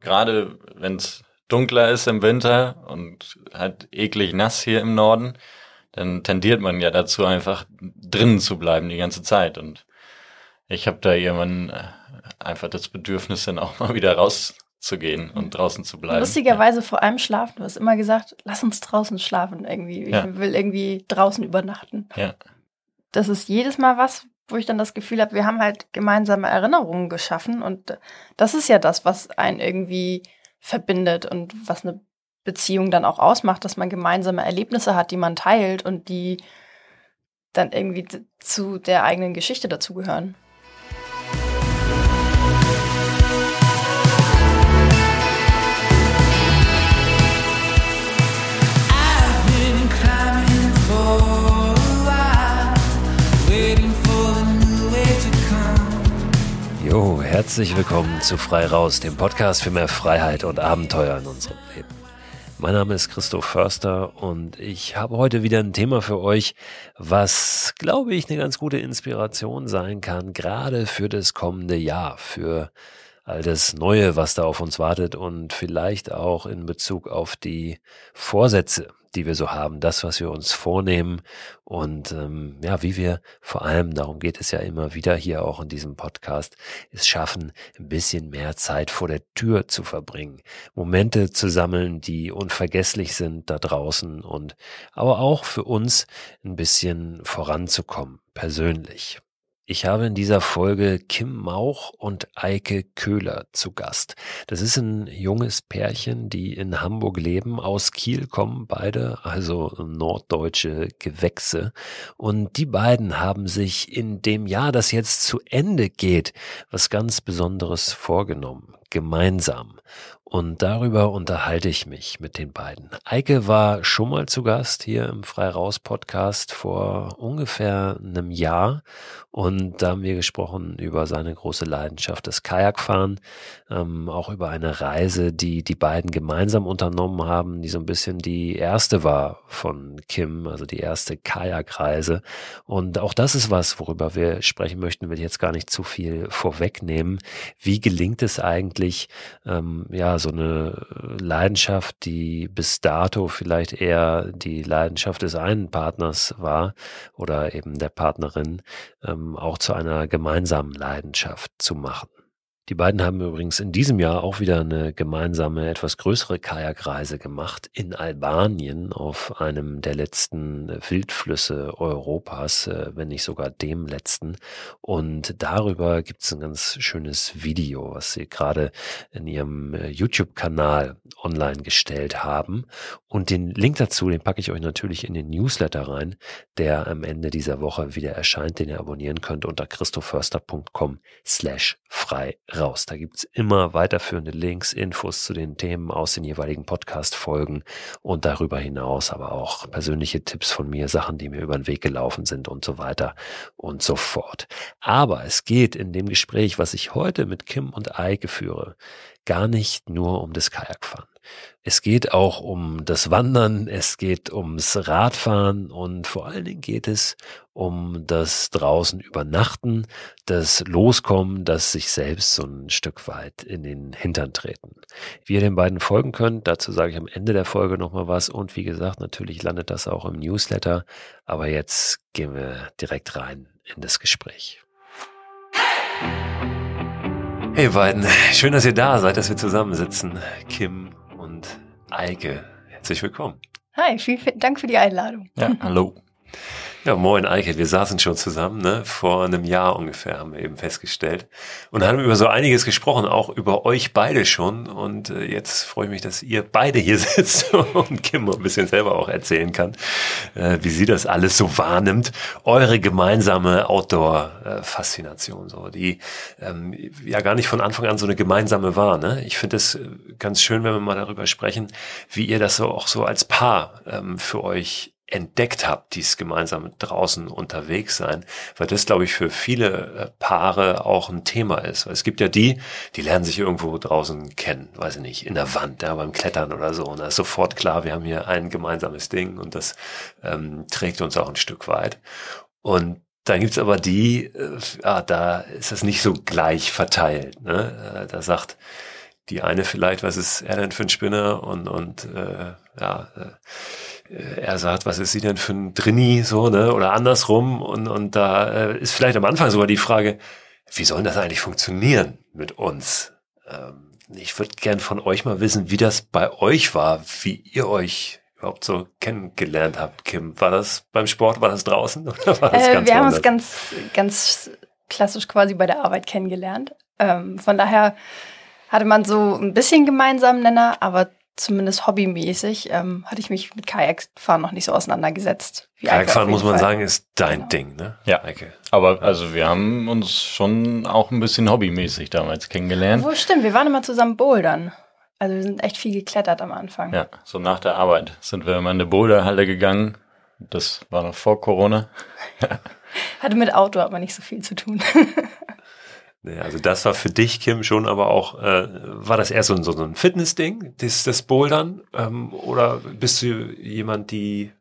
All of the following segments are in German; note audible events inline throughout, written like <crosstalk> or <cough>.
gerade wenn es dunkler ist im Winter und halt eklig nass hier im Norden, dann tendiert man ja dazu, einfach drinnen zu bleiben die ganze Zeit. Und ich habe da irgendwann äh, einfach das Bedürfnis, dann auch mal wieder rauszugehen und draußen zu bleiben. Lustigerweise ja. vor allem schlafen. Du hast immer gesagt, lass uns draußen schlafen irgendwie. Ich ja. will irgendwie draußen übernachten. Ja. Das ist jedes Mal was, wo ich dann das Gefühl habe, wir haben halt gemeinsame Erinnerungen geschaffen und das ist ja das, was einen irgendwie verbindet und was eine Beziehung dann auch ausmacht, dass man gemeinsame Erlebnisse hat, die man teilt und die dann irgendwie zu der eigenen Geschichte dazugehören. Herzlich willkommen zu Frei Raus, dem Podcast für mehr Freiheit und Abenteuer in unserem Leben. Mein Name ist Christoph Förster und ich habe heute wieder ein Thema für euch, was, glaube ich, eine ganz gute Inspiration sein kann, gerade für das kommende Jahr, für all das Neue, was da auf uns wartet und vielleicht auch in Bezug auf die Vorsätze, die wir so haben, das, was wir uns vornehmen und ähm, ja, wie wir vor allem, darum geht es ja immer wieder hier auch in diesem Podcast, es schaffen, ein bisschen mehr Zeit vor der Tür zu verbringen, Momente zu sammeln, die unvergesslich sind da draußen und aber auch für uns ein bisschen voranzukommen, persönlich. Ich habe in dieser Folge Kim Mauch und Eike Köhler zu Gast. Das ist ein junges Pärchen, die in Hamburg leben. Aus Kiel kommen beide, also norddeutsche Gewächse. Und die beiden haben sich in dem Jahr, das jetzt zu Ende geht, was ganz Besonderes vorgenommen gemeinsam. Und darüber unterhalte ich mich mit den beiden. Eike war schon mal zu Gast hier im Freiraus Podcast vor ungefähr einem Jahr. Und da haben wir gesprochen über seine große Leidenschaft, das Kajakfahren, ähm, auch über eine Reise, die die beiden gemeinsam unternommen haben, die so ein bisschen die erste war von Kim, also die erste Kajakreise. Und auch das ist was, worüber wir sprechen möchten, will ich jetzt gar nicht zu viel vorwegnehmen. Wie gelingt es eigentlich, ähm, ja, so eine Leidenschaft, die bis dato vielleicht eher die Leidenschaft des einen Partners war oder eben der Partnerin, ähm, auch zu einer gemeinsamen Leidenschaft zu machen. Die beiden haben übrigens in diesem Jahr auch wieder eine gemeinsame, etwas größere Kajakreise gemacht in Albanien auf einem der letzten Wildflüsse Europas, äh, wenn nicht sogar dem letzten. Und darüber gibt es ein ganz schönes Video, was sie gerade in ihrem äh, YouTube-Kanal online gestellt haben. Und den Link dazu, den packe ich euch natürlich in den Newsletter rein, der am Ende dieser Woche wieder erscheint, den ihr abonnieren könnt unter christoförster.com slash frei raus. Da gibt's immer weiterführende Links, Infos zu den Themen aus den jeweiligen Podcast-Folgen und darüber hinaus aber auch persönliche Tipps von mir, Sachen, die mir über den Weg gelaufen sind und so weiter und so fort. Aber es geht in dem Gespräch, was ich heute mit Kim und Eike führe, gar nicht nur um das Kajakfahren. Es geht auch um das Wandern, es geht ums Radfahren und vor allen Dingen geht es um das draußen übernachten, das Loskommen, das sich selbst so ein Stück weit in den Hintern treten. Wie ihr den beiden folgen könnt, dazu sage ich am Ende der Folge nochmal was und wie gesagt, natürlich landet das auch im Newsletter, aber jetzt gehen wir direkt rein in das Gespräch. Hey beiden, schön, dass ihr da seid, dass wir zusammensitzen. Kim Eike, herzlich willkommen. Hi, vielen Dank für die Einladung. Ja, hallo. Ja, moin Eike, wir saßen schon zusammen, ne? vor einem Jahr ungefähr haben wir eben festgestellt und haben über so einiges gesprochen, auch über euch beide schon und äh, jetzt freue ich mich, dass ihr beide hier <laughs> sitzt und Kim ein bisschen selber auch erzählen kann, äh, wie sie das alles so wahrnimmt, eure gemeinsame Outdoor-Faszination, so die ähm, ja gar nicht von Anfang an so eine gemeinsame war. Ne? Ich finde es äh, ganz schön, wenn wir mal darüber sprechen, wie ihr das so auch so als Paar ähm, für euch entdeckt habt, dies gemeinsam draußen unterwegs sein, weil das, glaube ich, für viele äh, Paare auch ein Thema ist. Weil es gibt ja die, die lernen sich irgendwo draußen kennen, weiß ich nicht, in der Wand, ja, beim Klettern oder so. Und da ist sofort klar, wir haben hier ein gemeinsames Ding und das ähm, trägt uns auch ein Stück weit. Und dann gibt's aber die, äh, ja, da ist es nicht so gleich verteilt. Ne? Äh, da sagt die eine vielleicht, was ist er denn für ein Spinner und, und äh, ja, äh, er sagt, was ist sie denn für ein Drini, so, ne? Oder andersrum. Und, und da äh, ist vielleicht am Anfang sogar die Frage, wie soll das eigentlich funktionieren mit uns? Ähm, ich würde gern von euch mal wissen, wie das bei euch war, wie ihr euch überhaupt so kennengelernt habt, Kim. War das beim Sport, war das draußen? <laughs> Oder war das äh, wir haben uns ganz, ganz klassisch quasi bei der Arbeit kennengelernt. Ähm, von daher hatte man so ein bisschen gemeinsamen Nenner, aber zumindest hobbymäßig ähm, hatte ich mich mit Kajakfahren noch nicht so auseinandergesetzt. Kajakfahren muss man Fall. sagen, ist dein genau. Ding, ne? Ja. Okay. Aber also wir haben uns schon auch ein bisschen hobbymäßig damals kennengelernt. Wo stimmt, wir waren immer zusammen bouldern. Also wir sind echt viel geklettert am Anfang. Ja, so nach der Arbeit sind wir immer in eine Boulderhalle gegangen. Das war noch vor Corona. <laughs> Hatte mit Auto aber nicht so viel zu tun. <laughs> Nee, also das war für dich, Kim, schon aber auch, äh, war das eher so, ein, so ein Fitness-Ding, das, das Bouldern? Ähm, oder bist du jemand, die,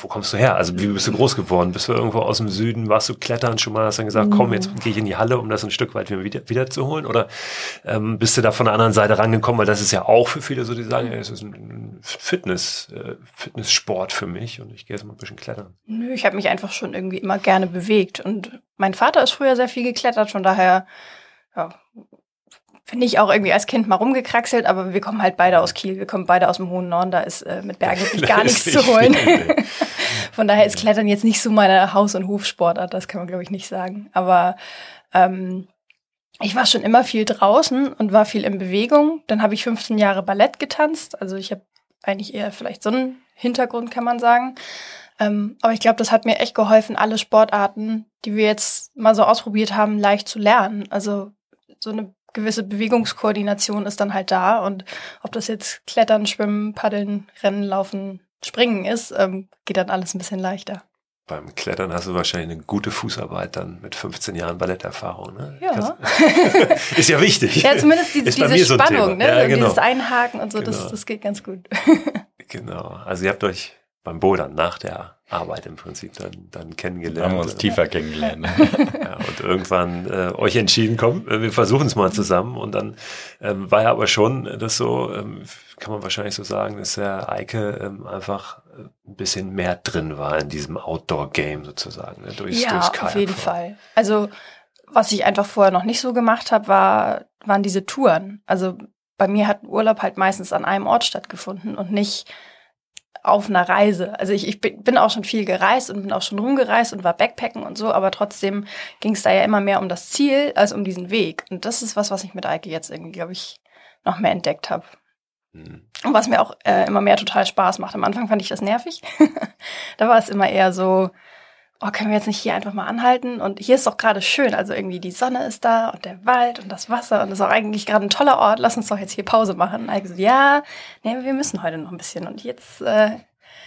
wo kommst du her? Also wie bist du groß geworden? Bist du irgendwo aus dem Süden, warst du klettern schon mal, hast dann gesagt, komm, jetzt gehe ich in die Halle, um das ein Stück weit wieder, wieder zu holen? Oder ähm, bist du da von der anderen Seite rangekommen? Weil das ist ja auch für viele so, die sagen, es ist ein Fitness, äh, Fitnesssport für mich und ich gehe jetzt mal ein bisschen klettern. Nö, ich habe mich einfach schon irgendwie immer gerne bewegt und mein Vater ist früher sehr viel geklettert, von daher ja, finde ich auch irgendwie als Kind mal rumgekraxelt, aber wir kommen halt beide aus Kiel, wir kommen beide aus dem hohen Norden, da ist äh, mit Bergen wirklich <laughs> gar nichts zu holen. <laughs> Von daher ist Klettern jetzt nicht so meine Haus- und Hofsportart, das kann man glaube ich nicht sagen. Aber ähm, ich war schon immer viel draußen und war viel in Bewegung. Dann habe ich 15 Jahre Ballett getanzt, also ich habe eigentlich eher vielleicht so einen Hintergrund, kann man sagen. Ähm, aber ich glaube, das hat mir echt geholfen, alle Sportarten, die wir jetzt mal so ausprobiert haben, leicht zu lernen. Also so eine gewisse Bewegungskoordination ist dann halt da. Und ob das jetzt Klettern, Schwimmen, Paddeln, Rennen, Laufen, Springen ist, ähm, geht dann alles ein bisschen leichter. Beim Klettern hast du wahrscheinlich eine gute Fußarbeit dann mit 15 Jahren Balletterfahrung. Ne? Ja. <laughs> ist ja wichtig. Ja, zumindest diese, diese Spannung, so ne? Ja, genau. dieses Einhaken und so, genau. das, das geht ganz gut. <laughs> genau. Also ihr habt euch beim Bouldern nach der Arbeit im Prinzip dann, dann kennengelernt. Haben wir uns tiefer kennengelernt. <laughs> ja, und irgendwann äh, euch entschieden, komm, äh, wir versuchen es mal zusammen. Und dann ähm, war ja aber schon das so, ähm, kann man wahrscheinlich so sagen, dass der Eike ähm, einfach äh, ein bisschen mehr drin war in diesem Outdoor-Game sozusagen. Ne? Durchs, ja, durchs auf jeden Fall. Also was ich einfach vorher noch nicht so gemacht habe, war, waren diese Touren. Also bei mir hat Urlaub halt meistens an einem Ort stattgefunden und nicht auf einer Reise. Also ich, ich bin auch schon viel gereist und bin auch schon rumgereist und war Backpacken und so, aber trotzdem ging es da ja immer mehr um das Ziel als um diesen Weg. Und das ist was, was ich mit Eike jetzt irgendwie, glaube ich, noch mehr entdeckt habe. Mhm. Und was mir auch äh, immer mehr total Spaß macht. Am Anfang fand ich das nervig. <laughs> da war es immer eher so, oh, können wir jetzt nicht hier einfach mal anhalten? Und hier ist doch gerade schön. Also irgendwie die Sonne ist da und der Wald und das Wasser und das ist auch eigentlich gerade ein toller Ort. Lass uns doch jetzt hier Pause machen. Und ich so, ja, nee, wir müssen heute noch ein bisschen. Und jetzt äh,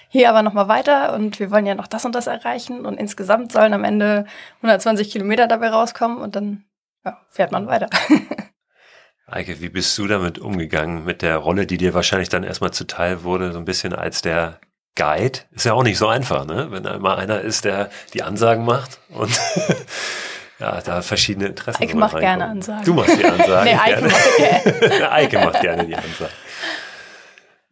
hier aber noch mal weiter und wir wollen ja noch das und das erreichen. Und insgesamt sollen am Ende 120 Kilometer dabei rauskommen und dann ja, fährt man weiter. <laughs> Eike, wie bist du damit umgegangen mit der Rolle, die dir wahrscheinlich dann erstmal zuteil wurde, so ein bisschen als der Guide ist ja auch nicht so einfach, ne? Wenn da immer einer ist, der die Ansagen macht und <laughs> ja, da verschiedene Interessen. Eike macht gerne Ansagen. Du machst die <laughs> Ansagen. nee, Eike macht, gerne. <laughs> Eike macht gerne die Ansagen.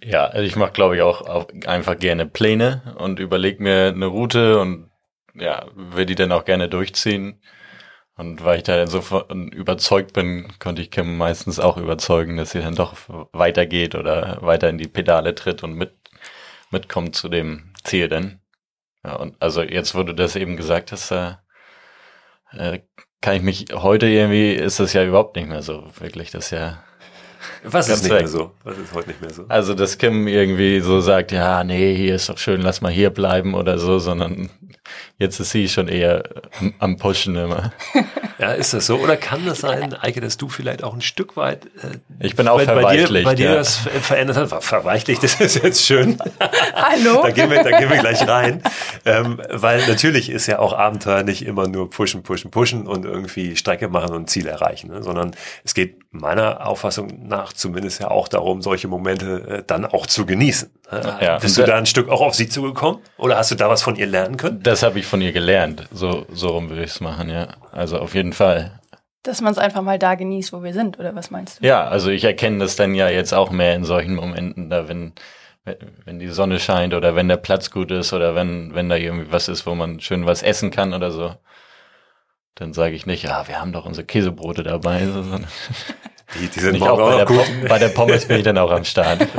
Ja, also ich mache, glaube ich, auch, auch einfach gerne Pläne und überlege mir eine Route und ja, will die dann auch gerne durchziehen. Und weil ich da insofern überzeugt bin, konnte ich Kim meistens auch überzeugen, dass sie dann doch weitergeht oder weiter in die Pedale tritt und mit mitkommt zu dem Ziel denn. Ja, und also jetzt, wo du das eben gesagt hast, äh, äh, kann ich mich heute irgendwie, ist das ja überhaupt nicht mehr so, wirklich, das ja. Was ist nicht weg. mehr so? Was ist heute nicht mehr so? Also, dass Kim irgendwie so sagt, ja, nee, hier ist doch schön, lass mal hier bleiben oder so, sondern Jetzt ist sie schon eher am Pushen immer. <laughs> Ja, ist das so? Oder kann das sein, Eike, dass du vielleicht auch ein Stück weit äh, Ich bin auch bei, verweichlicht. Bei dir, bei dir ja. das verändert hat? Verweichlicht, das ist jetzt schön. <laughs> Hallo? da, gehen wir, da gehen wir gleich rein. Ähm, weil natürlich ist ja auch Abenteuer nicht immer nur pushen, pushen, pushen und irgendwie Strecke machen und Ziel erreichen, ne? sondern es geht meiner Auffassung nach zumindest ja auch darum, solche Momente äh, dann auch zu genießen. Äh, ja. Bist du da ein Stück auch auf sie zugekommen? Oder hast du da was von ihr lernen können? Das habe ich von ihr gelernt. So, so rum würde ich es machen, ja. Also auf jeden Fall. Dass man es einfach mal da genießt, wo wir sind, oder was meinst du? Ja, also ich erkenne das dann ja jetzt auch mehr in solchen Momenten, da wenn, wenn die Sonne scheint oder wenn der Platz gut ist oder wenn, wenn da irgendwie was ist, wo man schön was essen kann oder so. Dann sage ich nicht, ja, wir haben doch unsere Käsebrote dabei. Sondern die, die sind <laughs> auch bei, der bei der Pommes bin ich dann auch am Start. <laughs>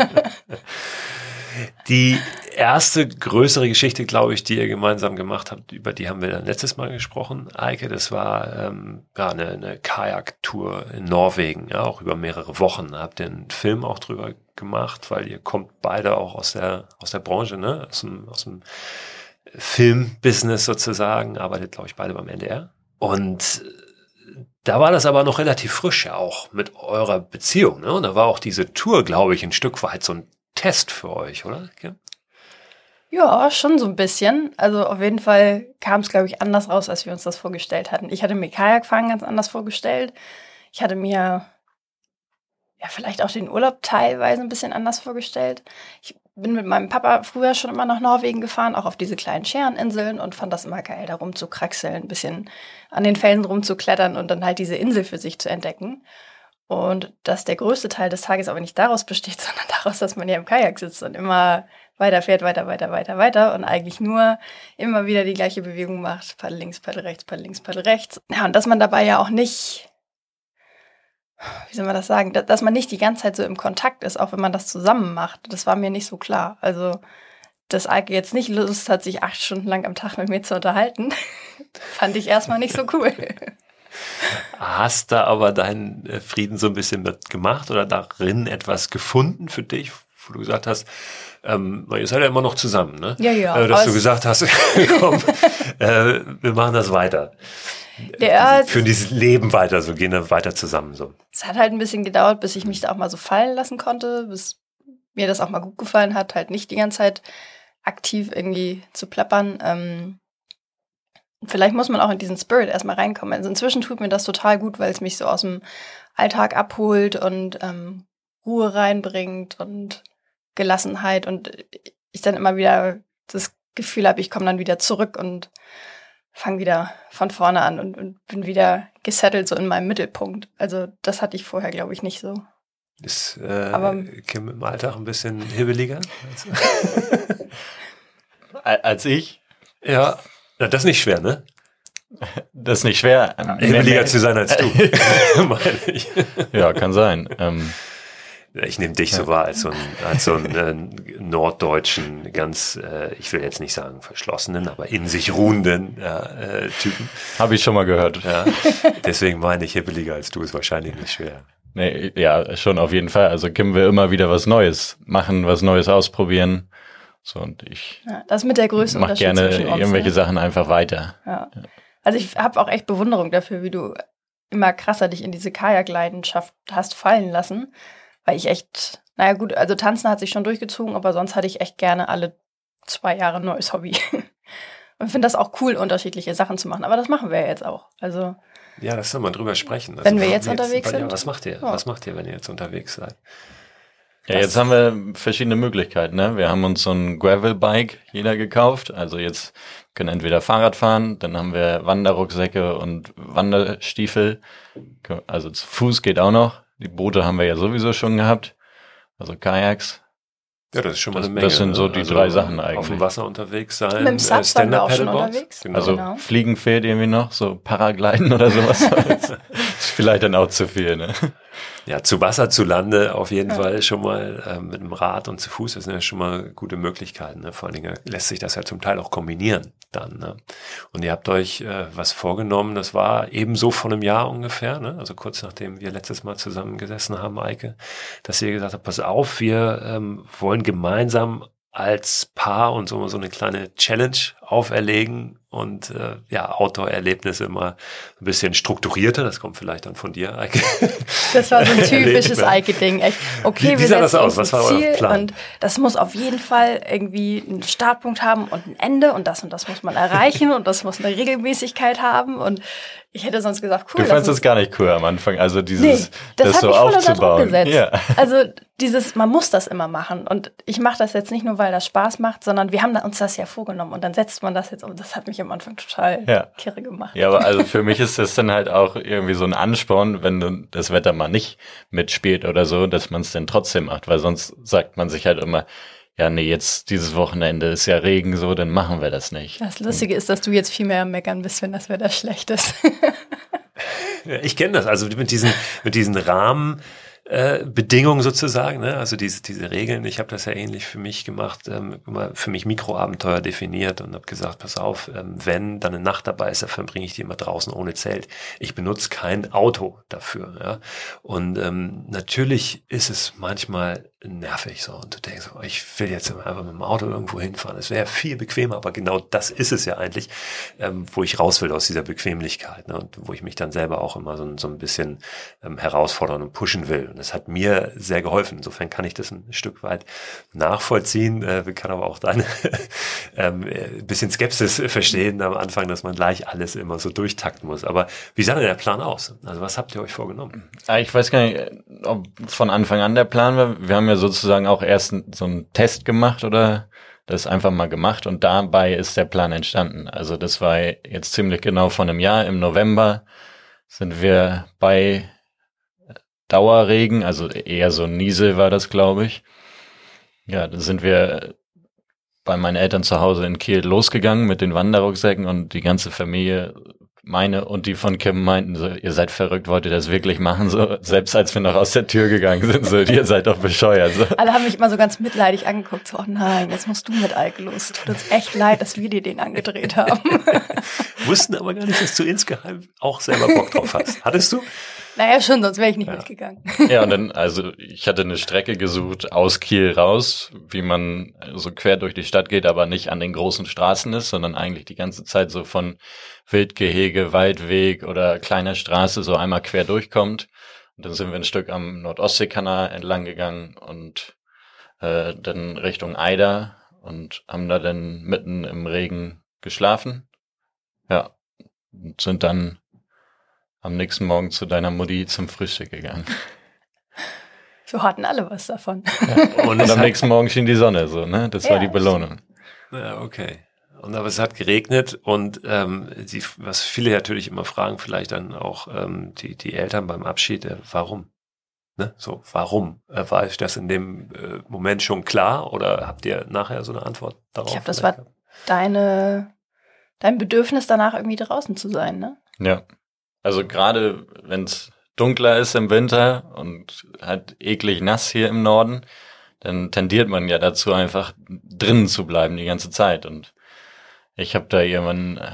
Die erste größere Geschichte, glaube ich, die ihr gemeinsam gemacht habt, über die haben wir dann letztes Mal gesprochen, Eike, das war ähm, ja, eine, eine Kajak-Tour in Norwegen, ja, auch über mehrere Wochen. Da habt ihr einen Film auch drüber gemacht, weil ihr kommt beide auch aus der, aus der Branche, ne? aus dem, aus dem Filmbusiness sozusagen, arbeitet, glaube ich, beide beim NDR. Und da war das aber noch relativ frisch ja auch mit eurer Beziehung. Ne? Und da war auch diese Tour, glaube ich, ein Stück weit so ein Test für euch, oder? Ja, ja schon so ein bisschen. Also auf jeden Fall kam es, glaube ich, anders raus, als wir uns das vorgestellt hatten. Ich hatte mir Kajakfahren ganz anders vorgestellt. Ich hatte mir ja vielleicht auch den Urlaub teilweise ein bisschen anders vorgestellt. Ich bin mit meinem Papa früher schon immer nach Norwegen gefahren, auch auf diese kleinen Schereninseln und fand das immer geil, da rumzukraxeln, ein bisschen an den Felsen rumzuklettern und dann halt diese Insel für sich zu entdecken. Und dass der größte Teil des Tages aber nicht daraus besteht, <laughs> sondern daraus, dass man ja im Kajak sitzt und immer weiter fährt, weiter, weiter, weiter, weiter und eigentlich nur immer wieder die gleiche Bewegung macht. Paddel links, Paddel rechts, Paddel links, Paddel rechts. Ja, und dass man dabei ja auch nicht, wie soll man das sagen, dass man nicht die ganze Zeit so im Kontakt ist, auch wenn man das zusammen macht. Das war mir nicht so klar. Also, dass Eike jetzt nicht Lust hat, sich acht Stunden lang am Tag mit mir zu unterhalten, <laughs> fand ich erstmal nicht so <laughs> cool. Hast da aber deinen äh, Frieden so ein bisschen mitgemacht oder darin etwas gefunden für dich, wo du gesagt hast, ähm, ihr seid ja immer noch zusammen, ne? Ja, ja. Äh, dass du gesagt hast, <laughs> komm, äh, wir machen das weiter. Ja, Führen dieses Leben weiter, so gehen wir weiter zusammen. So. Es hat halt ein bisschen gedauert, bis ich mich da auch mal so fallen lassen konnte, bis mir das auch mal gut gefallen hat, halt nicht die ganze Zeit aktiv irgendwie zu plappern. Ähm, vielleicht muss man auch in diesen Spirit erstmal reinkommen. Also inzwischen tut mir das total gut, weil es mich so aus dem Alltag abholt und ähm, Ruhe reinbringt und Gelassenheit und ich dann immer wieder das Gefühl habe, ich komme dann wieder zurück und fange wieder von vorne an und, und, bin wieder gesettelt so in meinem Mittelpunkt. Also das hatte ich vorher, glaube ich, nicht so. Ist äh, Aber, Kim im Alltag ein bisschen hibbeliger? als <laughs> <laughs> ich? Ja, na, das ist nicht schwer, ne? Das ist nicht schwer. Hibbeliger zu sein als du, <laughs> <laughs> meine ich. Ja, kann sein. Ähm, ich nehme dich so wahr als so ein, als so einen äh, norddeutschen, ganz, äh, ich will jetzt nicht sagen verschlossenen, aber in sich ruhenden äh, Typen. Habe ich schon mal gehört. Ja. Deswegen meine ich, hibbeliger als du ist wahrscheinlich nicht schwer. Nee, ja, schon auf jeden Fall. Also Kim will immer wieder was Neues machen, was Neues ausprobieren. So und ich. Ja, das mit der Größe mach gerne irgendwelche ne? Sachen einfach weiter. Ja. Also ich habe auch echt Bewunderung dafür, wie du immer krasser dich in diese Kajakleidenschaft hast fallen lassen weil ich echt, naja gut, also tanzen hat sich schon durchgezogen, aber sonst hatte ich echt gerne alle zwei Jahre ein neues Hobby. <laughs> Und finde das auch cool, unterschiedliche Sachen zu machen. Aber das machen wir ja jetzt auch. Also ja, das soll man drüber sprechen. Also, wenn wir jetzt unterwegs jetzt, sind. Ja, was macht ihr? Ja. Was macht ihr, wenn ihr jetzt unterwegs seid? Ja, das jetzt haben wir verschiedene Möglichkeiten. Ne? Wir haben uns so ein Gravel-Bike jeder gekauft. Also jetzt können entweder Fahrrad fahren, dann haben wir Wanderrucksäcke und Wanderstiefel. Also zu Fuß geht auch noch. Die Boote haben wir ja sowieso schon gehabt. Also Kajaks. Ja, das ist schon mal das, eine Menge. Das sind so ne? die also drei Sachen eigentlich. Auf dem Wasser unterwegs sein. Mit dem Sub äh, waren wir auch schon unterwegs. Genau. Also genau. Fliegen fehlt irgendwie noch, so Paragliden oder sowas. <laughs> <laughs> vielleicht dann auch zu viel, ne? Ja, zu Wasser, zu Lande auf jeden ja. Fall schon mal äh, mit dem Rad und zu Fuß, das sind ja schon mal gute Möglichkeiten. Ne? Vor allen Dingen lässt sich das ja zum Teil auch kombinieren dann. Ne? Und ihr habt euch äh, was vorgenommen, das war ebenso vor einem Jahr ungefähr, ne? also kurz nachdem wir letztes Mal zusammengesessen haben, Eike, dass ihr gesagt habt, pass auf, wir ähm, wollen gemeinsam als Paar und so, so eine kleine Challenge auferlegen und äh, ja, Outdoor-Erlebnisse immer ein bisschen strukturierter. Das kommt vielleicht dann von dir, Eike. Das war so ein <laughs> typisches Eike-Ding. Okay, wie, wie wir setzen uns ein Ziel und das muss auf jeden Fall irgendwie einen Startpunkt haben und ein Ende und das und das muss man erreichen und das muss eine Regelmäßigkeit haben und ich hätte sonst gesagt, cool. Du fandest das gar nicht cool am Anfang, also dieses, nee, das, das so aufzubauen. Ja. Also dieses, man muss das immer machen und ich mache das jetzt nicht nur, weil das Spaß macht, sondern wir haben uns das ja vorgenommen und dann setzt man das jetzt um. Das hat mich mich am Anfang total Ja. kirre gemacht. Ja, aber also für mich ist das dann halt auch irgendwie so ein Ansporn, wenn das Wetter mal nicht mitspielt oder so, dass man es dann trotzdem macht, weil sonst sagt man sich halt immer, ja, nee, jetzt dieses Wochenende ist ja Regen so, dann machen wir das nicht. Das Lustige ist, dass du jetzt viel mehr am Meckern bist, wenn das Wetter schlecht ist. <laughs> Ich kenne das, also mit diesen, mit diesen Rahmen. Äh, Bedingungen sozusagen, ne? also diese, diese Regeln. Ich habe das ja ähnlich für mich gemacht, ähm, für mich Mikroabenteuer definiert und habe gesagt, pass auf, ähm, wenn dann eine Nacht dabei ist, dann verbringe ich die immer draußen ohne Zelt. Ich benutze kein Auto dafür. Ja? Und ähm, natürlich ist es manchmal nervig so und du denkst, oh, ich will jetzt einfach mit dem Auto irgendwo hinfahren. Es wäre viel bequemer, aber genau das ist es ja eigentlich, ähm, wo ich raus will aus dieser Bequemlichkeit ne? und wo ich mich dann selber auch immer so, so ein bisschen ähm, herausfordern und pushen will. Und das hat mir sehr geholfen. Insofern kann ich das ein Stück weit nachvollziehen, äh, kann aber auch deine <laughs> ähm, äh, bisschen Skepsis verstehen am Anfang, dass man gleich alles immer so durchtakten muss. Aber wie sah denn der Plan aus? Also was habt ihr euch vorgenommen? Ah, Ich weiß gar nicht, ob von Anfang an der Plan war. Wir haben ja sozusagen auch erst so einen Test gemacht oder das einfach mal gemacht und dabei ist der Plan entstanden. Also das war jetzt ziemlich genau vor einem Jahr. Im November sind wir bei Dauerregen, also eher so Niesel war das, glaube ich. Ja, da sind wir bei meinen Eltern zu Hause in Kiel losgegangen mit den Wanderrucksäcken und die ganze Familie, meine und die von Kim meinten so, ihr seid verrückt, wollt ihr das wirklich machen? So, selbst als wir noch aus der Tür gegangen sind, so, ihr seid doch bescheuert. So. Alle haben mich immer so ganz mitleidig angeguckt, so, oh nein, jetzt musst du mit los. Tut uns echt leid, dass wir dir den angedreht haben. <laughs> Wussten aber gar nicht, dass du insgeheim auch selber Bock drauf hast. Hattest du? Naja, schon, sonst wäre ich nicht Ja. mitgegangen. Ja, und dann, <laughs> also ich hatte eine Strecke gesucht aus Kiel raus, wie man so quer durch die Stadt geht, aber nicht an den großen Straßen ist, sondern eigentlich die ganze Zeit so von Wildgehege, Waldweg oder kleiner Straße so einmal quer durchkommt. Und dann sind wir ein Stück am Nordostseekanal entlang gegangen und äh, dann Richtung Eider und haben da dann mitten im Regen geschlafen. Ja, und sind dann am nächsten Morgen zu deiner Mutti zum Frühstück gegangen. <laughs> So hatten alle was davon. Und Und es am nächsten Morgen schien die Sonne so, ne? Das Ja, war die Belohnung. ja, okay. Und aber es hat geregnet und ähm, die, was viele natürlich immer fragen, vielleicht dann auch ähm, die, die Eltern beim Abschied, äh, warum? Ne? So, warum? Äh, war euch das in dem äh, Moment schon klar oder habt ihr nachher so eine Antwort darauf? Ich glaube, das war deine, dein Bedürfnis danach irgendwie draußen zu sein, ne? Ja. Also gerade wenn es dunkler ist im Winter und halt eklig nass hier im Norden, dann tendiert man ja dazu, einfach drinnen zu bleiben die ganze Zeit. Und ich habe da irgendwann äh,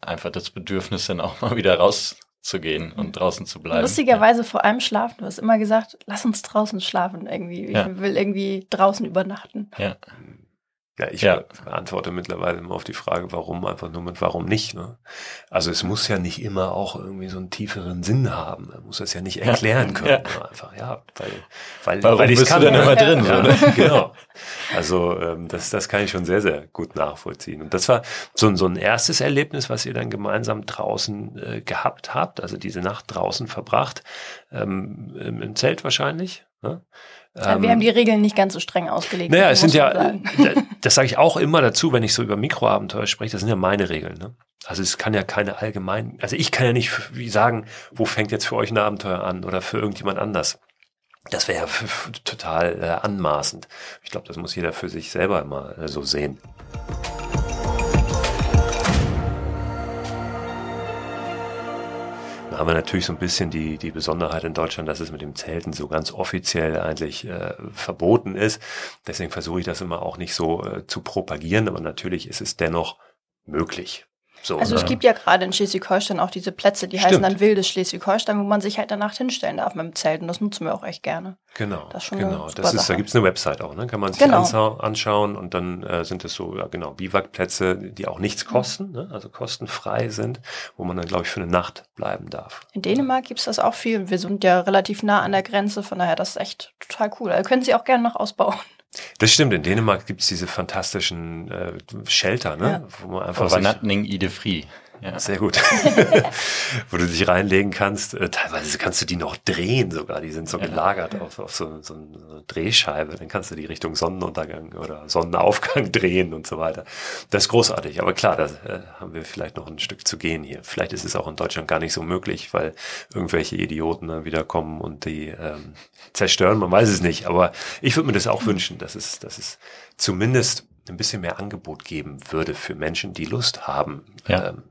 einfach das Bedürfnis, dann auch <laughs> mal wieder rauszugehen und draußen zu bleiben. Lustigerweise vor allem schlafen. Du hast immer gesagt, lass uns draußen schlafen irgendwie. Ich Ja. will irgendwie draußen übernachten. Ja. Ja, ich Ja. beantworte mittlerweile immer auf die Frage, warum, einfach nur mit warum nicht. Ne? Also es muss ja nicht immer auch irgendwie so einen tieferen Sinn haben. Man muss das ja nicht erklären können. Ja. Ne? Einfach, ja, weil, weil, Warum weil ich's bist du denn ne? immer drin? Ja. So, ne? genau. Also ähm, das, das kann ich schon sehr, sehr gut nachvollziehen. Und das war so, ein- so ein erstes Erlebnis, was ihr dann gemeinsam draußen äh, gehabt habt, also diese Nacht draußen verbracht, ähm, im, im Zelt wahrscheinlich. Ne? Ja, Ähm, wir haben die Regeln nicht ganz so streng ausgelegt. naja, es sind ja, sagen. das sage ich auch immer dazu, wenn ich so über Mikroabenteuer spreche, das sind ja meine Regeln. Ne? Also es kann ja keine allgemein, also ich kann ja nicht wie sagen, wo fängt jetzt für euch ein Abenteuer an oder für irgendjemand anders. Das wäre ja total äh, anmaßend. Ich glaube, das muss jeder für sich selber immer äh, so sehen. Da haben wir natürlich so ein bisschen die, die Besonderheit in Deutschland, dass es mit dem Zelten so ganz offiziell eigentlich äh, verboten ist. Deswegen versuche ich das immer auch nicht so äh, zu propagieren, aber natürlich ist es dennoch möglich. So, Also es gibt ja gerade in Schleswig-Holstein auch diese Plätze, die heißen Stimmt. dann wildes Schleswig-Holstein, wo man sich halt danach hinstellen darf mit dem Zelt. Und das nutzen wir auch echt gerne. Genau, Das ist schon genau. Das ist, da Sache. gibt's eine Website auch, ne? Kann man sich Genau. anschauen und dann äh, sind es so, ja genau, Biwakplätze, die auch nichts kosten, ne? also kostenfrei sind, wo man dann, glaube ich, für eine Nacht bleiben darf. In Dänemark gibt's das auch viel. Wir sind ja relativ nah an der Grenze, von daher das ist echt total cool. Also können Sie auch gerne noch ausbauen. Das stimmt, in Dänemark gibt's diese fantastischen äh, Shelter, ne? Ja. wo man einfach sich, Overnatning Ide Free. Ja. sehr gut. <laughs> Wo du dich reinlegen kannst. Äh, teilweise kannst du die noch drehen sogar. Die sind so ja. gelagert auf, auf so, so, eine Drehscheibe. Dann kannst du die Richtung Sonnenuntergang oder Sonnenaufgang <laughs> drehen und so weiter. Das ist großartig. Aber klar, da äh, haben wir vielleicht noch ein Stück zu gehen hier. Vielleicht ist es auch in Deutschland gar nicht so möglich, weil irgendwelche Idioten dann wieder kommen und die ähm, zerstören. Man weiß es nicht. Aber ich würde mir das auch wünschen, dass es, dass es zumindest ein bisschen mehr Angebot geben würde für Menschen, die Lust haben, ja. ähm,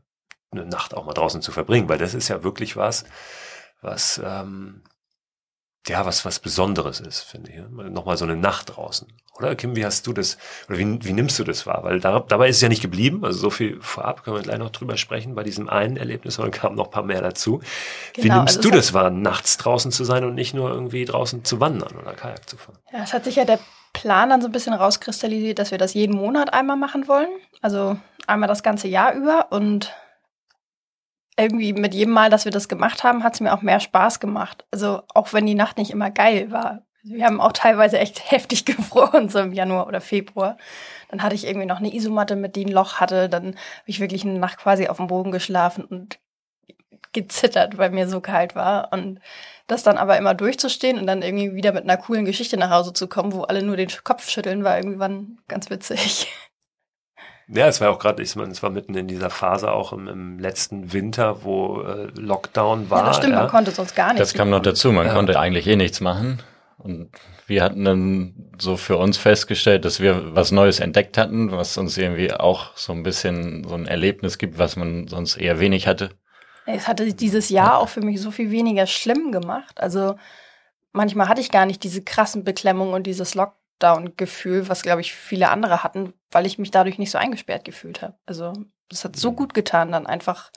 eine Nacht auch mal draußen zu verbringen, weil das ist ja wirklich was, was ähm, ja was was Besonderes ist, finde ich. Nochmal so eine Nacht draußen, oder Kim? Wie hast du das oder wie, wie nimmst du das wahr? Weil da, dabei ist es ja nicht geblieben. Also so viel vorab können wir gleich noch drüber sprechen bei diesem einen Erlebnis, und dann kamen noch ein paar mehr dazu. Genau, wie nimmst also du das wahr, nachts draußen zu sein und nicht nur irgendwie draußen zu wandern oder Kajak zu fahren? Ja, es hat sich ja der Plan dann so ein bisschen rauskristallisiert, dass wir das jeden Monat einmal machen wollen. Also einmal das ganze Jahr über und irgendwie mit jedem Mal, dass wir das gemacht haben, hat es mir auch mehr Spaß gemacht. Also auch wenn die Nacht nicht immer geil war. Wir haben auch teilweise echt <laughs> heftig gefroren, so im Januar oder Februar. Dann hatte ich irgendwie noch eine Isomatte, mit die ein Loch hatte. Dann habe ich wirklich eine Nacht quasi auf dem Boden geschlafen und gezittert, weil mir so kalt war. Und das dann aber immer durchzustehen und dann irgendwie wieder mit einer coolen Geschichte nach Hause zu kommen, wo alle nur den Kopf schütteln, war irgendwann ganz witzig. <laughs> Ja, es war auch gerade, ich meine, es war mitten in dieser Phase auch im, im letzten Winter, wo äh, Lockdown war. Ja, das stimmt, ja. man konnte sonst gar nichts. Das kam noch dazu, man ja. konnte eigentlich eh nichts machen. Und wir hatten dann so für uns festgestellt, dass wir was Neues entdeckt hatten, was uns irgendwie auch so ein bisschen so ein Erlebnis gibt, was man sonst eher wenig hatte. Es hatte dieses Jahr auch für mich so viel weniger schlimm gemacht. Also manchmal hatte ich gar nicht diese krassen Beklemmungen und dieses Lockdown-Gefühl, was, glaube ich, viele andere hatten, weil ich mich dadurch nicht so eingesperrt gefühlt habe. Also das hat so mhm. gut getan, dann einfach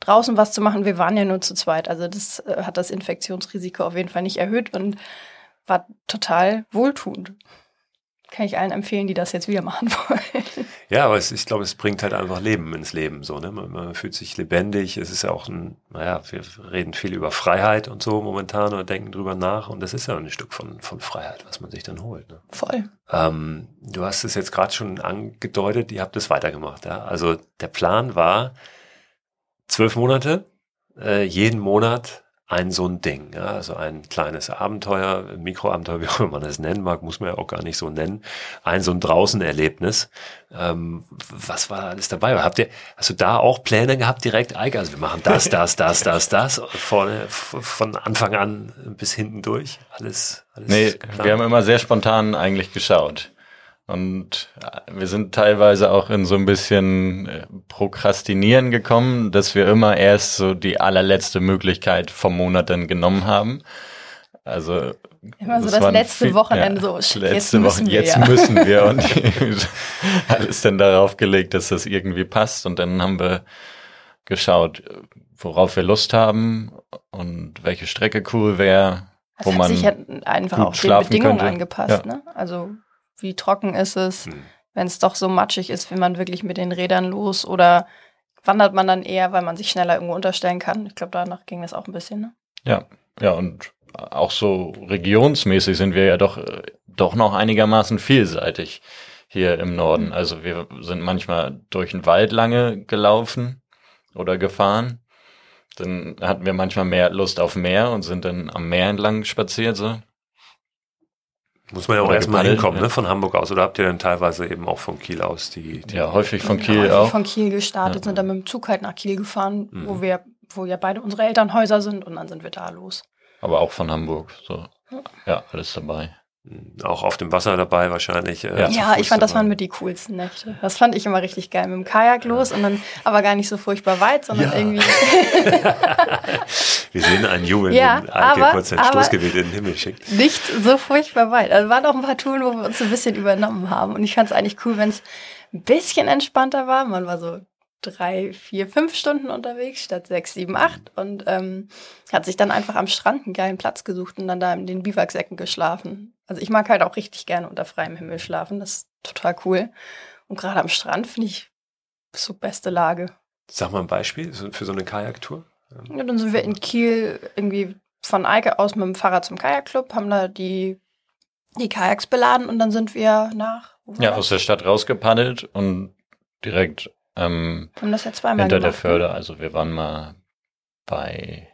draußen was zu machen. Wir waren ja nur zu zweit. Also das äh, hat das Infektionsrisiko auf jeden Fall nicht erhöht und war total wohltuend kann ich allen empfehlen, die das jetzt wieder machen <laughs> wollen. Ja, aber es, ich glaube, es bringt halt einfach Leben ins Leben so. Ne? Man, man, fühlt sich lebendig. Es ist ja auch ein, naja, wir reden viel über Freiheit und so momentan oder denken drüber nach. Und das ist ja ein Stück von, von Freiheit, was man sich dann holt. Ne? Voll. Ähm, du hast es jetzt gerade schon angedeutet, ihr habt es weitergemacht. Ja? Also der Plan war zwölf Monate, äh, jeden Monat ein so ein Ding, ja, also ein kleines Abenteuer, Mikroabenteuer, <laughs> wie auch immer man das nennen mag, muss man ja auch gar nicht so nennen, ein so ein Draußenerlebnis. Ähm, was war alles dabei? Habt ihr, hast du da auch Pläne gehabt direkt, Eike? Also wir machen das, das, das, das, das, vorne, von Anfang an bis hinten durch, alles, alles Nee, klar? wir haben immer sehr spontan eigentlich geschaut. Und äh, wir sind teilweise auch in so ein bisschen äh, Prokrastinieren gekommen, dass wir immer erst so die allerletzte Möglichkeit vom Monat dann genommen haben. Also immer so das, das letzte viel, Wochenende ja, so. Letzte jetzt müssen Woche, wir, jetzt ja. müssen wir <laughs> und <laughs> alles dann darauf gelegt, dass das irgendwie passt. Und dann haben wir geschaut, worauf wir Lust haben und welche Strecke cool wäre, wo man sich einfach auch den Bedingungen könnte. angepasst. Ja. Ne? Also wie trocken ist es, hm. wenn es doch so matschig ist, will man wirklich mit den Rädern los oder wandert man dann eher, weil man sich schneller irgendwo unterstellen kann. Ich glaube, danach ging das auch ein bisschen. Ne? Ja, ja, und auch so regionsmäßig sind wir ja doch, doch noch einigermaßen vielseitig hier im Norden. Hm. Also wir sind manchmal durch den Wald lange gelaufen oder gefahren. Dann hatten wir manchmal mehr Lust auf Meer und sind dann am Meer entlang spaziert. So. Muss man ja auch erstmal hinkommen, ja. ne, von Hamburg aus. Oder habt ihr dann teilweise eben auch von Kiel aus die, die Ja, häufig von Kiel ja, auch. von Kiel gestartet, ja. sind dann mit dem Zug halt nach Kiel gefahren, mhm. wo wir, wo ja beide unsere Elternhäuser sind und dann sind wir da los. Aber auch von Hamburg, so. Ja, alles dabei. Auch auf dem Wasser dabei wahrscheinlich. Äh, ja, ich fand, das waren mit die coolsten Nächte. Das fand ich immer richtig geil. Mit dem Kajak los und dann aber gar nicht so furchtbar weit, sondern ja. irgendwie. <laughs> Wir sehen einen Jungen, ja, den Alke kurz ein Stoßgewicht in den Himmel schickt. Nicht so furchtbar weit. Also waren auch ein paar Touren, wo wir uns ein bisschen übernommen haben. Und ich fand es eigentlich cool, wenn es ein bisschen entspannter war. Man war so drei, vier, fünf Stunden unterwegs statt sechs, sieben, acht und ähm, hat sich dann einfach am Strand einen geilen Platz gesucht und dann da in den Biwaksäcken geschlafen. Also ich mag halt auch richtig gerne unter freiem Himmel schlafen, das ist total cool. Und gerade am Strand finde ich so beste Lage. Sag mal ein Beispiel für so eine Kajaktour. Ja, dann sind wir in Kiel irgendwie von Eike aus mit dem Fahrrad zum Kajakclub, haben da die, die Kajaks beladen und dann sind wir nach. Ja, aus der Stadt rausgepaddelt und direkt Ähm, haben das ja zweimal hinter der gemacht. ne? Förde. Also wir waren mal bei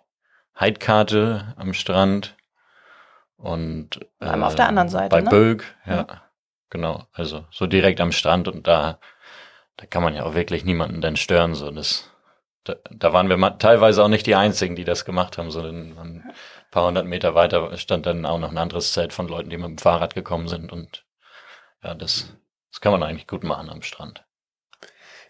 Heidkarte am Strand und äh, auf der anderen Seite, Bei ne? Bölk, ja, Ja. Genau. Also so direkt am Strand und da, da kann man ja auch wirklich niemanden dann stören. So das, da, da waren wir ma- teilweise auch nicht die einzigen, die das gemacht haben, sondern ein paar hundert Meter weiter stand dann auch noch ein anderes Zelt von Leuten, die mit dem Fahrrad gekommen sind und ja, das, das kann man eigentlich gut machen am Strand.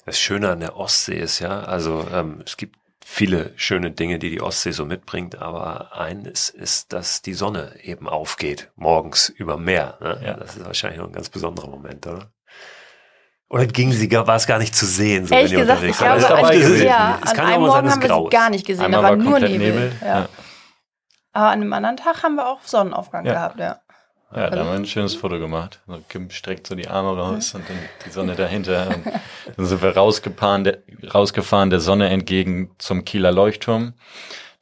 Das Schöne an der Ostsee ist ja, also ähm, es gibt viele schöne Dinge, die die Ostsee so mitbringt, aber eines ist, dass die Sonne eben aufgeht, morgens über Meer. Ne? Ja. Das ist wahrscheinlich noch ein ganz besonderer Moment, oder? Oder ging sie, gar- war es gar nicht zu sehen, so Ehrlich wenn ihr gesagt, ich unterwegs glaube, dabei an, gewesen. ja, Es an kann ja einem Morgen haben wir sie gar nicht gesehen, Einmal da war war nur Nebel. Nebel, Ja. ja. Aber an einem anderen Tag haben wir auch Sonnenaufgang Ja. gehabt, ja. Ja, da Also- haben wir ein schönes Foto gemacht. So, Kim streckt so die Arme raus und dann die Sonne dahinter. Und dann sind wir rausgefahren der, rausgefahren der Sonne entgegen zum Kieler Leuchtturm.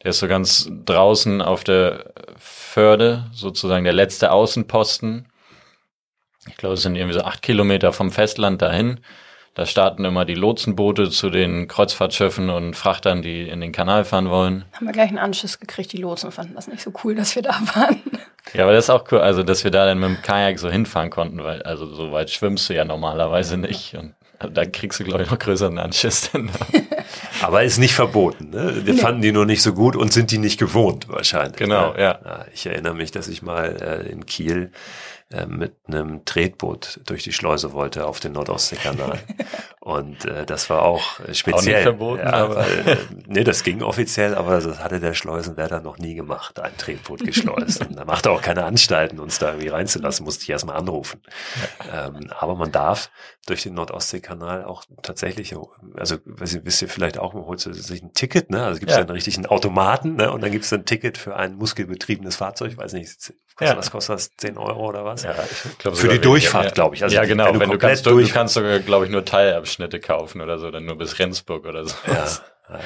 Der ist so ganz draußen auf der Förde, sozusagen der letzte Außenposten. Ich glaube, es sind irgendwie so acht Kilometer vom Festland dahin. Da starten immer die Lotsenboote zu den Kreuzfahrtschiffen und Frachtern, die in den Kanal fahren wollen. Haben wir gleich einen Anschiss gekriegt, die Lotsen fanden das nicht so cool, dass wir da waren. Ja, aber das ist auch cool, also dass wir da dann mit dem Kajak so hinfahren konnten, weil also so weit schwimmst du ja normalerweise nicht und also da kriegst du glaube ich noch größeren Anschiss. Dann. <laughs> Aber ist nicht verboten. Ne? Wir fanden die nur nicht so gut und sind die nicht gewohnt wahrscheinlich. Genau, ne? ja. Ich erinnere mich, dass ich mal äh, in Kiel äh, mit einem Tretboot durch die Schleuse wollte auf den Nordostseekanal. <laughs> und äh, das war auch äh, speziell. verboten, ja, aber- äh, nee, das ging offiziell, aber das hatte der Schleusenwärter noch nie gemacht, ein Tretboot geschleust. und da macht er auch keine Anstalten, uns da irgendwie reinzulassen, musste ich erstmal anrufen. Ähm, aber man darf durch den Nordostseekanal auch tatsächlich, also weiß ihr, wisst ihr vielleicht auch, man holt sich ein Ticket, ne? Also gibt es ja. einen richtigen Automaten, ne? Und dann gibt es ein Ticket für ein muskelbetriebenes Fahrzeug, weiß nicht, kostet, Ja. was kostet das? 10 Euro oder was? Ja, ich glaub, Für die Durchfahrt, glaube ich. Also ja, die- genau. wenn du Wenn du, kannst, du, kannst sogar, glaube ich, nur Teilabschnitte kaufen oder so, dann nur bis Rendsburg oder so. Ja, <laughs> ja.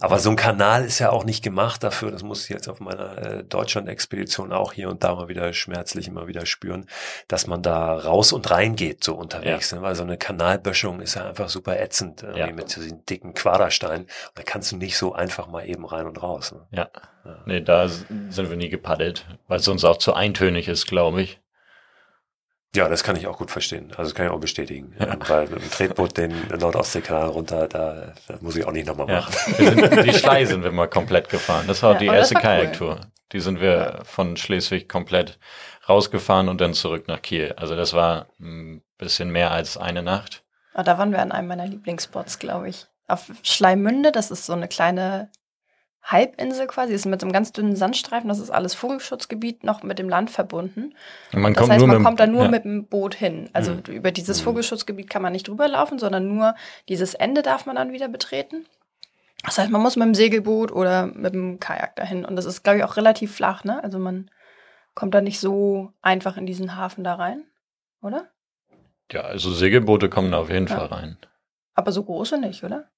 Aber so ein Kanal ist ja auch nicht gemacht dafür, das muss ich jetzt auf meiner äh, Deutschland-Expedition auch hier und da mal wieder schmerzlich immer wieder spüren, dass man da raus und rein geht so unterwegs. Ne? Weil so eine Kanalböschung ist ja einfach super ätzend, irgendwie Ja. mit diesen dicken Quadersteinen. Da kannst du nicht so einfach mal eben rein und raus. Ne? Ja. Nee, da sind wir nie gepaddelt, weil es uns auch zu eintönig ist, glaube ich. Ja, das kann ich auch gut verstehen. Also das kann ich auch bestätigen. Ähm, Weil mit dem Tretboot den Nordostseekanal runter, da, da muss ich auch nicht nochmal Ja. machen. Wir sind, die Schlei sind wir mal komplett gefahren. Das war Ja, die erste war cool. Kajaktour. Die sind wir von Schleswig komplett rausgefahren und dann zurück nach Kiel. Also das war ein bisschen mehr als eine Nacht. Ah, da waren wir an einem meiner Lieblingsspots, glaube ich. Auf Schleimünde, das ist so eine kleine Halbinsel quasi, ist mit so einem ganz dünnen Sandstreifen, das ist alles Vogelschutzgebiet, noch mit dem Land verbunden. Und man Das kommt heißt, man mit, kommt da nur ja, mit dem Boot hin. Also Mhm. über dieses Mhm. Vogelschutzgebiet kann man nicht drüber laufen, sondern nur dieses Ende darf man dann wieder betreten. Das heißt, man muss mit dem Segelboot oder mit dem Kajak dahin. Und das ist, glaube ich, auch relativ flach, ne? Also man kommt da nicht so einfach in diesen Hafen da rein, oder? ja, also Segelboote kommen da auf jeden Ja. Fall rein. Aber so große nicht, oder?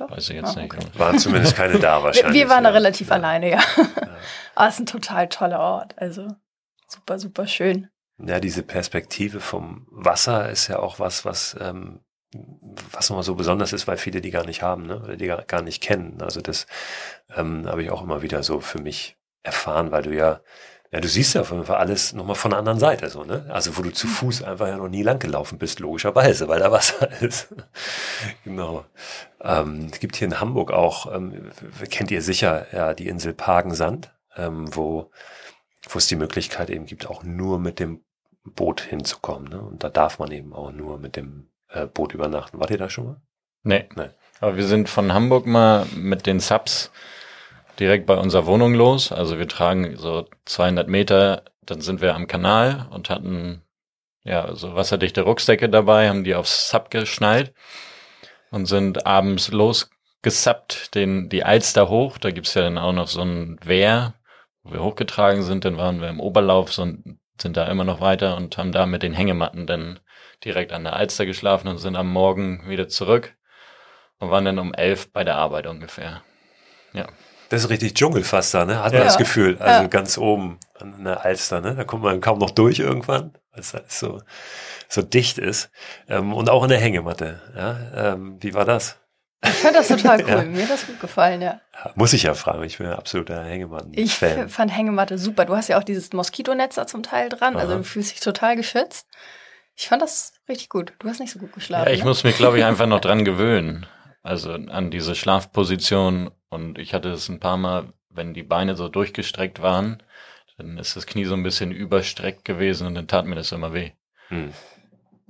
Doch. Weiß ich jetzt Ah, nicht. okay. Waren zumindest keine da Wir, <laughs> wahrscheinlich. wir waren da ja. relativ Ja. alleine, ja. Ja. Aber es <laughs> ist ein total toller Ort. Also super, super schön. Ja, diese Perspektive vom Wasser ist ja auch was, was, ähm, was nochmal so besonders ist, weil viele die gar nicht haben, ne? oder die gar, gar nicht kennen. Also das ähm, habe ich auch immer wieder so für mich erfahren, weil du ja, ja, du siehst ja auf jeden Fall alles nochmal von der anderen Seite, so, ne? Also wo du zu Fuß einfach ja noch nie lang gelaufen bist, logischerweise, weil da Wasser ist. <laughs> genau. Ähm, es gibt hier in Hamburg auch, ähm, kennt ihr sicher, ja, die Insel Pagensand, ähm, wo wo es die Möglichkeit eben gibt, auch nur mit dem Boot hinzukommen. Ne? Und da darf man eben auch nur mit dem äh, Boot übernachten. Wart ihr da schon mal? Nee. Nee. Aber wir sind von Hamburg mal mit den Subs direkt bei unserer Wohnung los. Also wir tragen so 200 Meter, dann sind wir am Kanal und hatten ja so wasserdichte Rucksäcke dabei, haben die aufs Sub geschnallt und sind abends losgesappt, den, die Alster hoch. Da gibt's ja dann auch noch so ein Wehr, wo wir hochgetragen sind. Dann waren wir im Oberlauf, so, sind da immer noch weiter und haben da mit den Hängematten dann direkt an der Alster geschlafen und sind am Morgen wieder zurück und waren dann um elf bei der Arbeit ungefähr. Das ist richtig Dschungel fast da, ne? Hat Ja. man das Gefühl. Also Ja. ganz oben an der Alster, ne? Da kommt man kaum noch durch irgendwann. weil es halt so, so dicht ist. Ähm, und auch in der Hängematte. Ja? Ähm, wie war das? Ich fand das total <laughs> cool. ja. Mir hat das gut gefallen, ja. Muss ich ja fragen. Ich bin ein absoluter Hängematten. Ich fand Hängematte super. Du hast ja auch dieses Moskitonetz da zum Teil dran. Also Aha. Also du fühlst dich total geschützt. Ich fand das richtig gut. Du hast nicht so gut geschlafen. Ja, ich ne? muss mich, glaube ich, einfach noch dran gewöhnen. Also an diese Schlafposition. Und ich hatte es ein paar Mal, wenn die Beine so durchgestreckt waren, dann ist das Knie so ein bisschen überstreckt gewesen und dann tat mir das immer weh. Hm.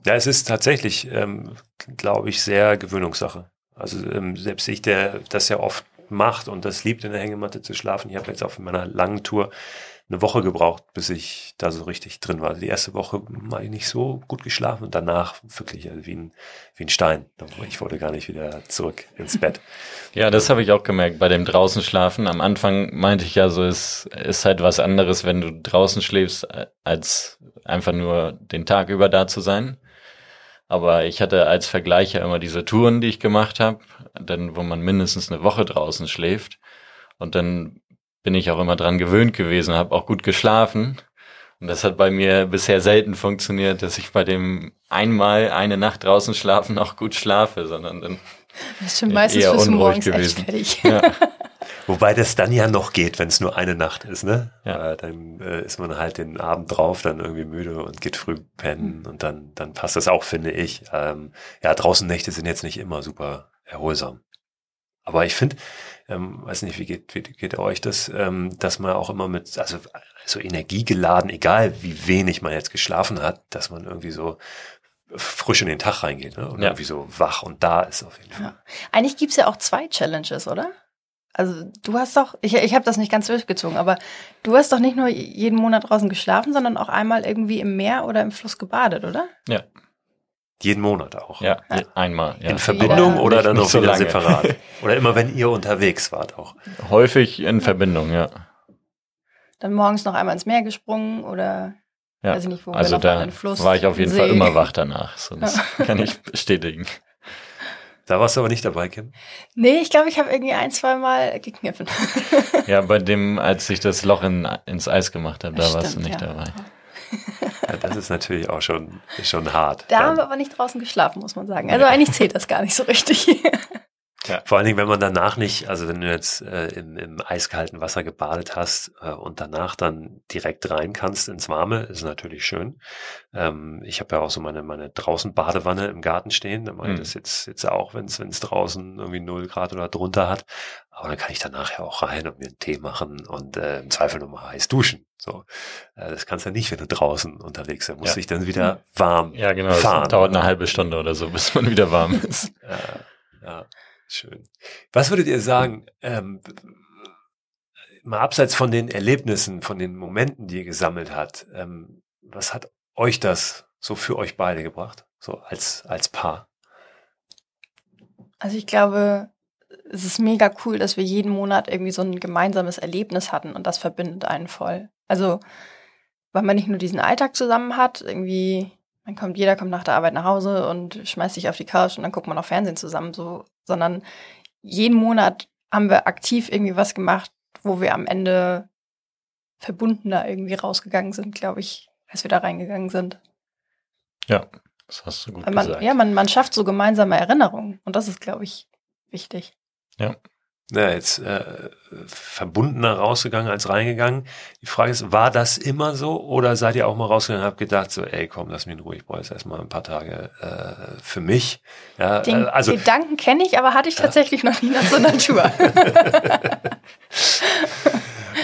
Ja, es ist tatsächlich, ähm, glaube ich, sehr Gewöhnungssache. Also ähm, selbst ich, der das ja oft macht und das liebt, in der Hängematte zu schlafen. Ich habe jetzt auf meiner langen Tour eine Woche gebraucht, bis ich da so richtig drin war. Also die erste Woche war ich nicht so gut geschlafen und danach wirklich also wie, ein, wie ein Stein. Ich wollte gar nicht wieder zurück ins Bett. <laughs> Ja, das habe ich auch gemerkt bei dem draußen schlafen. Am Anfang meinte ich ja so, es ist halt was anderes, wenn du draußen schläfst, als einfach nur den Tag über da zu sein. Aber ich hatte als Vergleich ja immer diese Touren, die ich gemacht habe, dann wo man mindestens eine Woche draußen schläft. Und dann bin ich auch immer dran gewöhnt gewesen, habe auch gut geschlafen. Und das hat bei mir bisher selten funktioniert, dass ich bei dem einmal eine Nacht draußen schlafen auch gut schlafe, sondern dann das ist schon meistens eher unruhig gewesen. Ja. <laughs> Wobei das dann ja noch geht, wenn es nur eine Nacht ist, ne? Ja. Äh, dann äh, ist man halt den Abend drauf, dann irgendwie müde und geht früh pennen und dann, dann passt das auch, finde ich. Ähm, ja, draußen Nächte sind jetzt nicht immer super erholsam. Aber ich finde, ähm, weiß nicht, wie geht, wie geht euch das, ähm, dass man auch immer mit, also so energiegeladen, egal wie wenig man jetzt geschlafen hat, dass man irgendwie so frisch in den Tag reingeht ne? und ja. irgendwie so wach und da ist auf jeden Fall. Ja. Eigentlich gibt's ja auch zwei Challenges, oder? Also du hast doch, ich, ich habe das nicht ganz durchgezogen, aber du hast doch nicht nur jeden Monat draußen geschlafen, sondern auch einmal irgendwie im Meer oder im Fluss gebadet, oder? Ja. Jeden Monat auch. Ja, ja. einmal. Ja. In Verbindung oder nicht, dann noch so wieder lange. separat? <laughs> oder immer, wenn ihr unterwegs wart auch? Häufig in Verbindung, ja. Dann morgens noch einmal ins Meer gesprungen oder ja. weiß ich nicht, wo also da war ich auf jeden See. Fall immer wach danach. Sonst <laughs> kann ich bestätigen. Da warst du aber nicht dabei, Kim? Nee, ich glaube, ich habe irgendwie ein, zwei Mal gekniffen. ja, bei dem, als ich das Loch in, ins Eis gemacht habe, da Stimmt, warst du nicht ja. dabei. <laughs> Ja, das ist natürlich auch schon, schon hart. Da dann. haben wir aber nicht draußen geschlafen, muss man sagen. Also eigentlich zählt das gar nicht so richtig. <laughs> Ja. Vor allen Dingen, wenn man danach nicht, also wenn du jetzt äh, im, im eiskalten Wasser gebadet hast äh, und danach dann direkt rein kannst ins Warme, ist natürlich schön. Ähm, ich habe ja auch so meine, meine draußen Badewanne im Garten stehen. Da mache ich mhm. das jetzt, jetzt auch, wenn es draußen irgendwie null Grad oder drunter hat. Aber dann kann ich danach ja auch rein und mir einen Tee machen und äh, im Zweifel nochmal heiß duschen. So, äh, das kannst du ja nicht, wenn du draußen unterwegs bist. Musst ja. dich dann wieder warm Ja, genau. Fahren. Das dauert eine halbe Stunde oder so, bis man wieder warm <laughs> ist. ja, ja. Schön. Was würdet ihr sagen, ähm, mal abseits von den Erlebnissen, von den Momenten, die ihr gesammelt habt, ähm, was hat euch das so für euch beide gebracht, so als, als Paar? Also ich glaube, es ist mega cool, dass wir jeden Monat irgendwie so ein gemeinsames Erlebnis hatten und das verbindet einen voll. Also, weil man nicht nur diesen Alltag zusammen hat, irgendwie dann kommt jeder kommt nach der Arbeit nach Hause und schmeißt sich auf die Couch und dann guckt man auf Fernsehen zusammen, so, sondern jeden Monat haben wir aktiv irgendwie was gemacht, wo wir am Ende verbundener irgendwie rausgegangen sind, glaube ich, als wir da reingegangen sind. Ja, das hast du gut man, gesagt. Ja, man, man schafft so gemeinsame Erinnerungen und das ist, glaube ich, wichtig. Ja ja, jetzt äh, verbundener rausgegangen als reingegangen. Die Frage ist, war das immer so oder seid ihr auch mal rausgegangen und habt gedacht, so, ey, komm, lass mich in Ruhe, ich brauche jetzt erstmal ein paar Tage äh, für mich. Ja, Den äh, also, Gedanken kenne ich, aber hatte ich tatsächlich ja. noch nie nach so einer Tour. <laughs>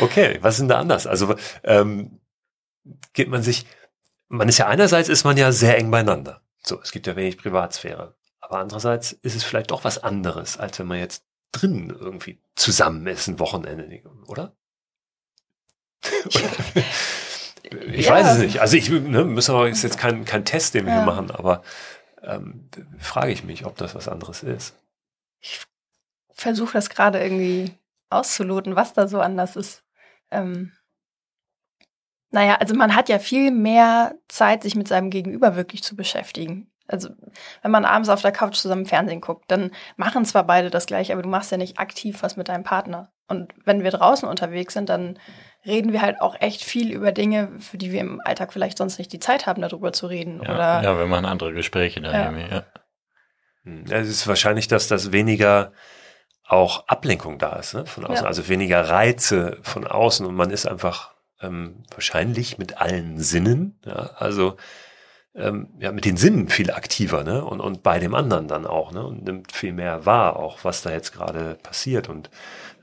okay, was ist denn da anders? Also ähm, geht man sich, man ist ja einerseits ist man ja sehr eng beieinander. So, es gibt ja wenig Privatsphäre. Aber andererseits ist es vielleicht doch was anderes, als wenn man jetzt drin irgendwie zusammen ist, ein Wochenende, oder? <laughs> ich ja. weiß es nicht. Also ich ne, müssen wir ist jetzt kein, kein Test, den wir ja. hier machen, aber ähm, frage ich mich, ob das was anderes ist. Ich versuche das gerade irgendwie auszuloten, was da so anders ist. Ähm, naja, also man hat ja viel mehr Zeit, sich mit seinem Gegenüber wirklich zu beschäftigen. Also, wenn man abends auf der Couch zusammen Fernsehen guckt, dann machen zwar beide das gleiche, aber du machst ja nicht aktiv was mit deinem Partner. Und wenn wir draußen unterwegs sind, dann reden wir halt auch echt viel über Dinge, für die wir im Alltag vielleicht sonst nicht die Zeit haben, darüber zu reden. Ja, oder ja wir machen andere Gespräche da Ja. irgendwie. Ja. Hm. Ja, Es ist wahrscheinlich, dass das weniger auch Ablenkung da ist, ne, von außen, Ja. also weniger Reize von außen und man ist einfach ähm, wahrscheinlich mit allen Sinnen, ja, also ähm, ja, mit den Sinnen viel aktiver, ne, und, und bei dem anderen dann auch, ne, und nimmt viel mehr wahr, auch was da jetzt gerade passiert und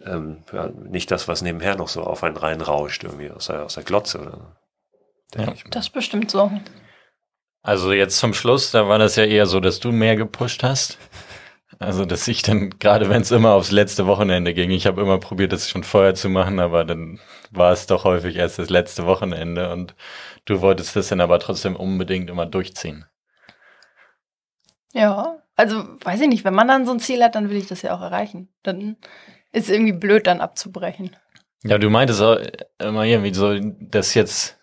ähm, ja, nicht das, was nebenher noch so auf einen reinrauscht, irgendwie aus der, aus der Glotze oder. Ja. das bestimmt so. Also jetzt zum Schluss, da war das ja eher so, dass du mehr gepusht hast. Also dass ich dann, gerade wenn es immer aufs letzte Wochenende ging, ich habe immer probiert, das schon vorher zu machen, aber dann war es doch häufig erst das letzte Wochenende und du wolltest das dann aber trotzdem unbedingt immer durchziehen. Ja, also weiß ich nicht, wenn man dann so ein Ziel hat, dann will ich das ja auch erreichen. Dann ist irgendwie blöd, dann abzubrechen. Ja, du meintest auch immer irgendwie so, dass jetzt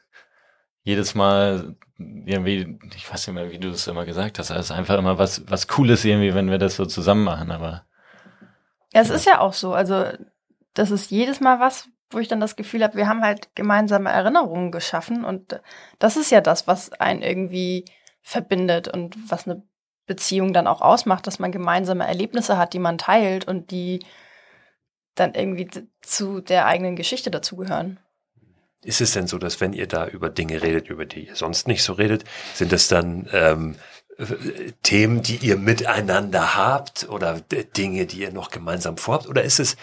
jedes Mal irgendwie, ich weiß nicht mehr, wie du das immer gesagt hast, also einfach immer was, was Cooles irgendwie, wenn wir das so zusammen machen, aber Ja, es ist ja auch so. Also, das ist jedes Mal was, wo ich dann das Gefühl habe, wir haben halt gemeinsame Erinnerungen geschaffen und das ist ja das, was einen irgendwie verbindet und was eine Beziehung dann auch ausmacht, dass man gemeinsame Erlebnisse hat, die man teilt und die dann irgendwie zu der eigenen Geschichte dazugehören. Ist es denn so, dass wenn ihr da über Dinge redet, über die ihr sonst nicht so redet, sind es dann ähm, äh, Themen, die ihr miteinander habt oder Dinge, die ihr noch gemeinsam vorhabt? Oder ist es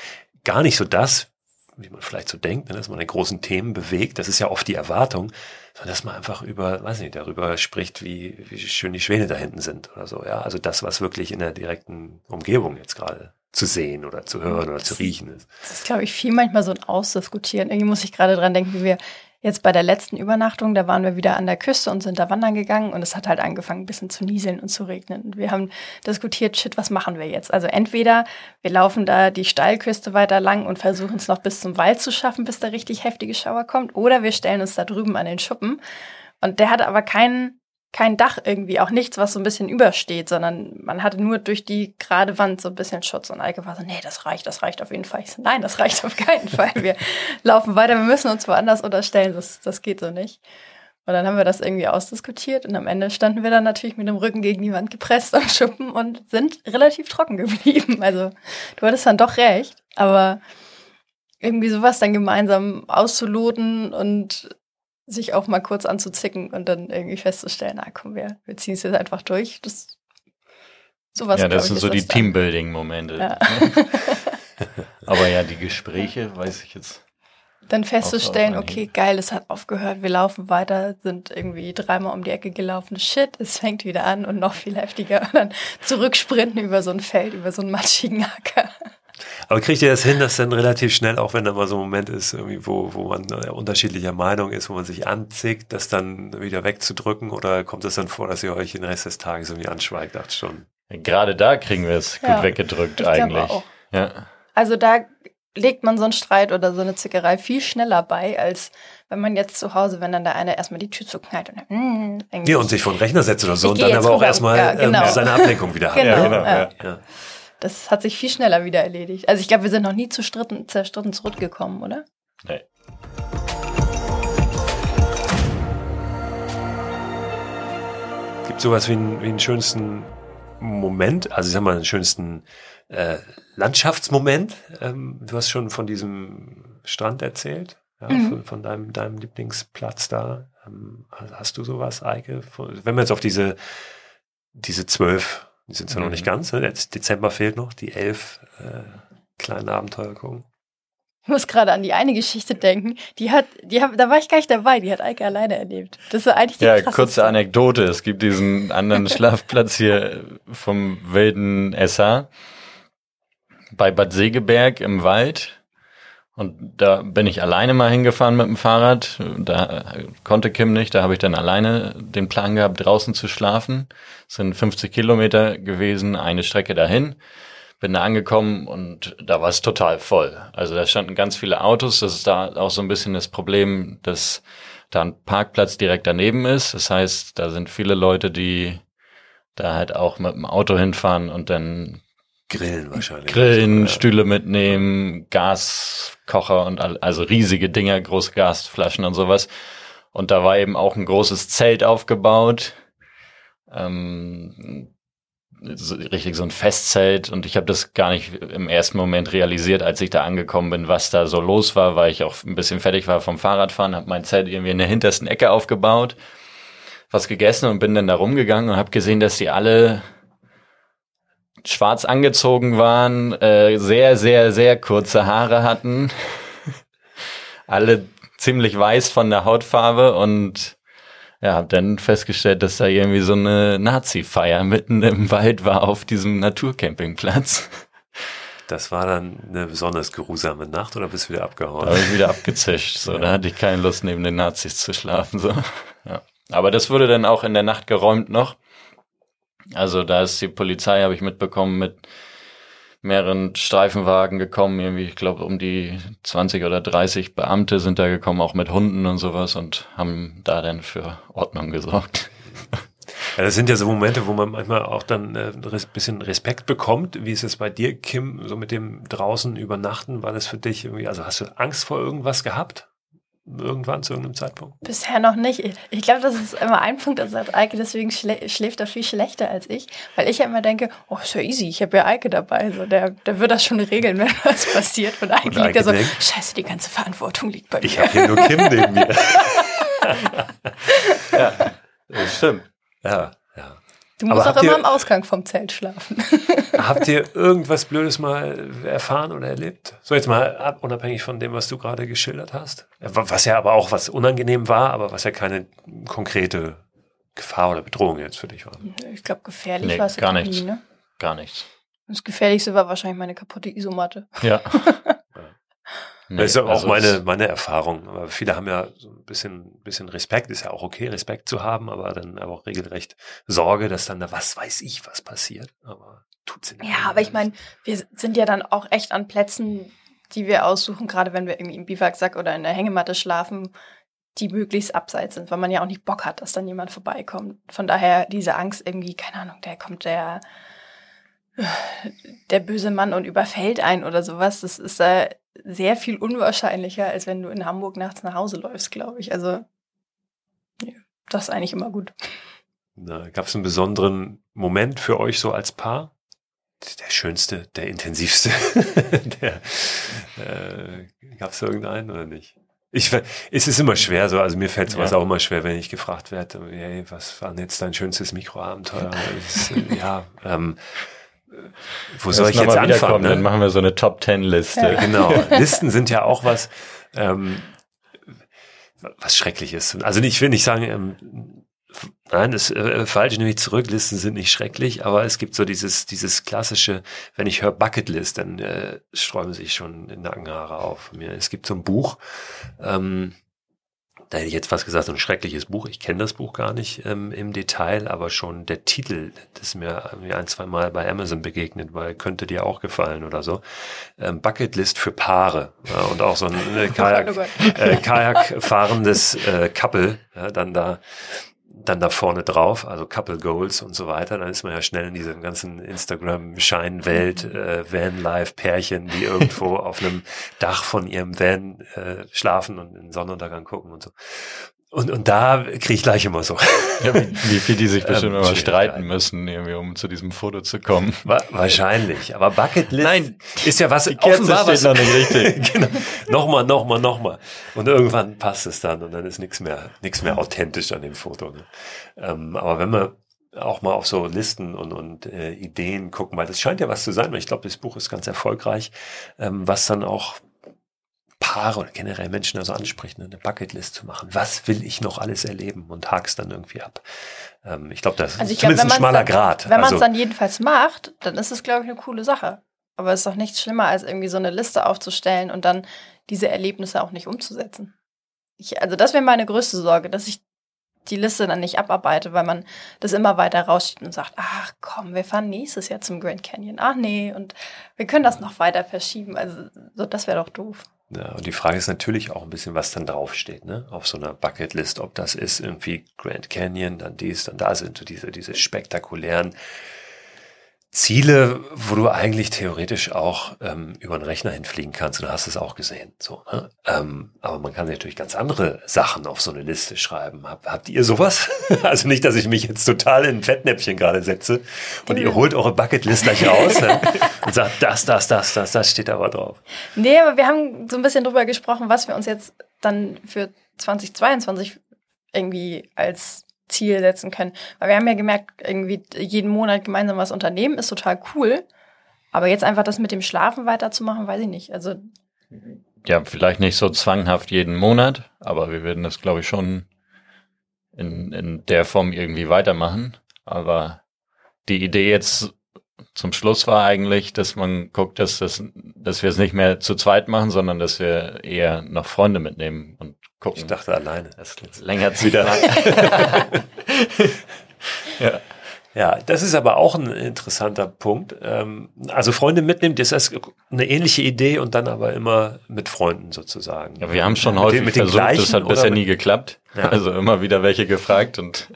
gar nicht so das, wie man vielleicht so denkt, ne, dass man in großen Themen bewegt? Das ist ja oft die Erwartung, sondern dass man einfach über, weiß nicht, darüber spricht, wie, wie schön die Schwäne da hinten sind oder so. Ja, also das, was wirklich in der direkten Umgebung jetzt gerade zu sehen oder zu hören oder zu riechen ist. Das ist, glaube ich, viel manchmal so ein Ausdiskutieren. Irgendwie muss ich gerade dran denken, wie wir jetzt bei der letzten Übernachtung, da waren wir wieder an der Küste und sind da wandern gegangen und es hat halt angefangen, ein bisschen zu nieseln und zu regnen. Und wir haben diskutiert, shit, was machen wir jetzt? Also entweder wir laufen da die Steilküste weiter lang und versuchen es noch bis zum Wald zu schaffen, bis da richtig heftige Schauer kommt, oder wir stellen uns da drüben an den Schuppen. Und der hatte aber keinen kein Dach irgendwie, auch nichts, was so ein bisschen übersteht, sondern man hatte nur durch die gerade Wand so ein bisschen Schutz. Und Eike war so, nee, das reicht, das reicht auf jeden Fall. Ich so, nein, das reicht auf keinen Fall. Wir <laughs> laufen weiter, wir müssen uns woanders unterstellen, das, das geht so nicht. Und dann haben wir das irgendwie ausdiskutiert und am Ende standen wir dann natürlich mit dem Rücken gegen die Wand gepresst am Schuppen und sind relativ trocken geblieben. <laughs> Also du hattest dann doch recht, aber irgendwie sowas dann gemeinsam auszuloten und sich auch mal kurz anzuzicken und dann irgendwie festzustellen, na komm, wir, wir ziehen es jetzt einfach durch. Das sowas. ja, das ich, sind ist so die. Teambuilding-Momente. Ja. <laughs> Aber ja, die <laughs> Gespräche, weiß ich jetzt. Dann festzustellen, okay, geil, es hat aufgehört, wir laufen weiter, sind irgendwie dreimal um die Ecke gelaufen, shit, es fängt wieder an und noch viel heftiger. Und dann zurücksprinten über so ein Feld, über so einen matschigen Acker. Aber kriegt ihr das hin, dass dann relativ schnell, auch wenn da mal so ein Moment ist, wo, wo man äh, unterschiedlicher Meinung ist, wo man sich anzickt, das dann wieder wegzudrücken? Oder kommt es dann vor, dass ihr euch den Rest des Tages irgendwie anschweigt, acht Stunden? Gerade da kriegen wir es gut Ja, weggedrückt ich glaube eigentlich. Ja. Also da legt man so einen Streit oder so eine Zickerei viel schneller bei, als wenn man jetzt zu Hause, wenn dann der eine erstmal die Tür zuknallt und dann, mm, Ja, und sich vor den Rechner setzt oder so und dann aber auch erstmal Ja, genau. ähm, seine Ablenkung wieder hat. Genau, Ja, genau. Das hat sich viel schneller wieder erledigt. Also ich glaube, wir sind noch nie zu Stritten, zerstritten zurückgekommen, oder? Nee. Gibt sowas wie, einen- wie einen schönsten Moment, also ich sag mal, den schönsten äh, Landschaftsmoment? Ähm, du hast schon von diesem Strand erzählt, ja, Mhm. von, von deinem, deinem Lieblingsplatz da. Ähm, hast du sowas, Eike? Wenn wir jetzt auf diese, diese zwölf, die sind ja noch Mhm. nicht ganz, ne? jetzt Dezember fehlt noch, die elf äh, kleinen Abenteuer gucken. Ich muss gerade an die eine Geschichte denken. Die hat, die hat, da war ich gar nicht dabei. Die hat Eike alleine erlebt. Das war eigentlich die Ja, krasseste. kurze Anekdote. Es gibt diesen anderen <laughs> Schlafplatz hier vom wilden Esser bei Bad Segeberg im Wald. Und da bin ich alleine mal hingefahren mit dem Fahrrad. Da konnte Kim nicht. Da habe ich dann alleine den Plan gehabt, draußen zu schlafen. Es sind 50 Kilometer gewesen, eine Strecke dahin. Bin da angekommen und da war es total voll. Also da standen ganz viele Autos. Das ist da auch so ein bisschen das Problem, dass da ein Parkplatz direkt daneben ist. Das heißt, da sind viele Leute, die da halt auch mit dem Auto hinfahren und dann Grillen wahrscheinlich. Grillen, Ja. Stühle mitnehmen, Gaskocher und all, also riesige Dinger, große Gasflaschen und sowas. Und da war eben auch ein großes Zelt aufgebaut. Ähm, so, richtig so ein Festzelt und ich habe das gar nicht im ersten Moment realisiert, als ich da angekommen bin, was da so los war, weil ich auch ein bisschen fertig war vom Fahrradfahren, habe mein Zelt irgendwie in der hintersten Ecke aufgebaut, was gegessen und bin dann da rumgegangen und habe gesehen, dass die alle schwarz angezogen waren, äh, sehr, sehr, sehr kurze Haare hatten, alle ziemlich weiß von der Hautfarbe und ja, habe dann festgestellt, dass da irgendwie so eine Nazi-Feier mitten im Wald war auf diesem Naturcampingplatz. Das war dann eine besonders geruhsame Nacht oder bist du wieder Da abgehauen? habe ich wieder abgezischt. So, da hatte ich keine Lust, neben den Nazis zu schlafen. So. Ja. Aber das wurde dann auch in der Nacht geräumt noch. Also da ist die Polizei, habe ich mitbekommen, mit mehreren Streifenwagen gekommen. Irgendwie, ich glaube, um die 20 oder 30 Beamte sind da gekommen, auch mit Hunden und sowas und haben da dann für Ordnung gesorgt. <laughs> Ja, das sind ja so Momente, wo man manchmal auch dann äh, ein bisschen Respekt bekommt. Wie ist es bei dir, Kim, so mit dem draußen übernachten? War das für dich irgendwie, also hast du Angst vor irgendwas gehabt? Irgendwann zu irgendeinem Zeitpunkt? Bisher noch nicht. Ich, ich glaube, das ist immer ein Punkt, da sagt Eike, deswegen schlä schläft er viel schlechter als ich. Weil ich ja immer denke, oh, ist ja easy, ich habe ja Eike dabei. So, der, der wird das schon regeln, wenn <laughs> was passiert. Und Eike Und liegt Eike da so, denkt, scheiße, die ganze Verantwortung liegt bei Ich mir. habe hier nur Kim neben mir. <laughs> Ja, das stimmt. Ja. Du musst Aber auch immer ihr- im Ausgang vom Zelt schlafen. <laughs> Habt ihr <laughs> irgendwas Blödes mal erfahren oder erlebt? So jetzt mal ab, unabhängig von dem, was du gerade geschildert hast. Was ja aber auch was unangenehm war, aber was ja keine konkrete Gefahr oder Bedrohung jetzt für dich war. Ich glaube, gefährlich Nee, war es gar jetzt nichts. nie, ne? Gar nichts. Das Gefährlichste war wahrscheinlich meine kaputte Isomatte. Ja. <laughs> Nee, das ist ja auch also meine, meine Erfahrung. Aber viele haben ja so ein bisschen, bisschen Respekt, ist ja auch okay, Respekt zu haben, aber dann aber auch regelrecht Sorge, dass dann da was weiß ich, was passiert. Aber tut's der Ja, aber ich nicht. meine, wir sind ja dann auch echt an Plätzen, die wir aussuchen, gerade wenn wir irgendwie im Biwaksack oder in der Hängematte schlafen, die möglichst abseits sind, weil man ja auch nicht Bock hat, dass dann jemand vorbeikommt. Von daher diese Angst irgendwie, keine Ahnung, der kommt der der böse Mann und überfällt einen oder sowas, das ist da sehr viel unwahrscheinlicher, als wenn du in Hamburg nachts nach Hause läufst, glaube ich. Also ja, das ist eigentlich immer gut. Gab es einen besonderen Moment für euch so als Paar? Der schönste, der intensivste. <laughs> der, äh, Gab es irgendeinen oder nicht? Ich, es ist immer schwer so, also mir fällt sowas Ja. auch immer schwer, wenn ich gefragt werde, hey, was war denn jetzt dein schönstes Mikroabenteuer? <laughs> Äh, ja, ähm, äh, wo soll ich jetzt anfangen? Ne? Dann machen wir so eine Top Ten Liste. Ja. Genau. <laughs> Listen sind ja auch was, ähm, was Schreckliches. Also ich will nicht sagen, ähm, nein, das äh, falsch nehme ich zurück. Listen sind nicht schrecklich, aber es gibt so dieses, dieses klassische, wenn ich höre Bucketlist, dann äh, sträuben sich schon Nackenhaare auf mir. Es gibt so ein Buch, ähm, da hätte ich jetzt fast gesagt, ein schreckliches Buch. Ich kenne das Buch gar nicht ähm, im Detail, aber schon der Titel, das ist mir, ein, zwei Mal bei Amazon begegnet, weil könnte dir auch gefallen oder so. Ähm, Bucketlist für Paare ja, und auch so ein äh, <laughs> Kajak, Oh Gott. äh, Kajak fahrendes äh, Couple, ja, dann da dann da vorne drauf, also Couple Goals und so weiter, dann ist man ja schnell in dieser ganzen Instagram-Scheinwelt, äh, Van-Life-Pärchen, die irgendwo <laughs> auf einem Dach von ihrem Van äh, schlafen und den Sonnenuntergang gucken und so. Und, und da kriege ich gleich immer so. <laughs> Ja, wie, wie viel die sich Ähm, bestimmt immer streiten müssen, irgendwie, um zu diesem Foto zu kommen. Wa- Wahrscheinlich. Aber Bucketlist Nein, ist ja was Die Kerze offenbar steht was noch nicht richtig. <laughs> genau. Nochmal, nochmal, nochmal. Und irgendwann passt es dann und dann ist nichts mehr, nichts mehr authentisch an dem Foto. Ne? Ähm, aber wenn wir auch mal auf so Listen und, und äh, Ideen gucken, weil das scheint ja was zu sein, weil ich glaube, das Buch ist ganz erfolgreich, ähm, was dann auch Paare oder generell Menschen also ansprechen, eine Bucketlist zu machen. Was will ich noch alles erleben und hakst dann irgendwie ab. Ähm, ich glaube, das Also ist glaube, zumindest wenn ein schmaler dann, Grad. Wenn man es also, dann jedenfalls macht, dann ist es, glaube ich, eine coole Sache. Aber es ist doch nichts schlimmer, als irgendwie so eine Liste aufzustellen und dann diese Erlebnisse auch nicht umzusetzen. Ich, also das wäre meine größte Sorge, dass ich die Liste dann nicht abarbeite, weil man das immer weiter rausschiebt und sagt, ach komm, wir fahren nächstes Jahr zum Grand Canyon. Ach nee, und wir können das noch weiter verschieben. Also so, das wäre doch doof. Ja, und die Frage ist natürlich auch ein bisschen, was dann draufsteht, ne? Auf so einer Bucketlist, ob das ist irgendwie Grand Canyon, dann dies, dann da sind so diese, diese spektakulären Ziele, wo du eigentlich theoretisch auch ähm, über einen Rechner hinfliegen kannst. Und du hast es auch gesehen. So, ne? ähm, aber man kann natürlich ganz andere Sachen auf so eine Liste schreiben. Hab, habt ihr sowas? <laughs> also nicht, dass ich mich jetzt total in ein Fettnäpfchen gerade setze und ihr holt eure Bucketlist gleich aus ne? und sagt, das, das, das, das, das steht aber drauf. Nee, aber wir haben so ein bisschen drüber gesprochen, was wir uns jetzt dann für 2022 irgendwie als Ziel setzen können. Weil wir haben ja gemerkt, irgendwie jeden Monat gemeinsam was unternehmen ist total cool. Aber jetzt einfach das mit dem Schlafen weiterzumachen, weiß ich nicht. Also ja, vielleicht nicht so zwanghaft jeden Monat, aber wir werden das, glaube ich, schon in, in der Form irgendwie weitermachen. Aber die Idee jetzt zum Schluss war eigentlich, dass man guckt, dass, das, dass wir es nicht mehr zu zweit machen, sondern dass wir eher noch Freunde mitnehmen und gucken. Ich dachte alleine. Das längert <laughs> wieder. <laughs> ja. Ja, das ist aber auch ein interessanter Punkt. Ähm, also Freunde mitnehmen, das ist eine ähnliche Idee und dann aber immer mit Freunden sozusagen. Ja, wir haben schon mit häufig den, mit versucht, gleichen, das hat bisher nie geklappt. Ja. Also immer wieder welche gefragt und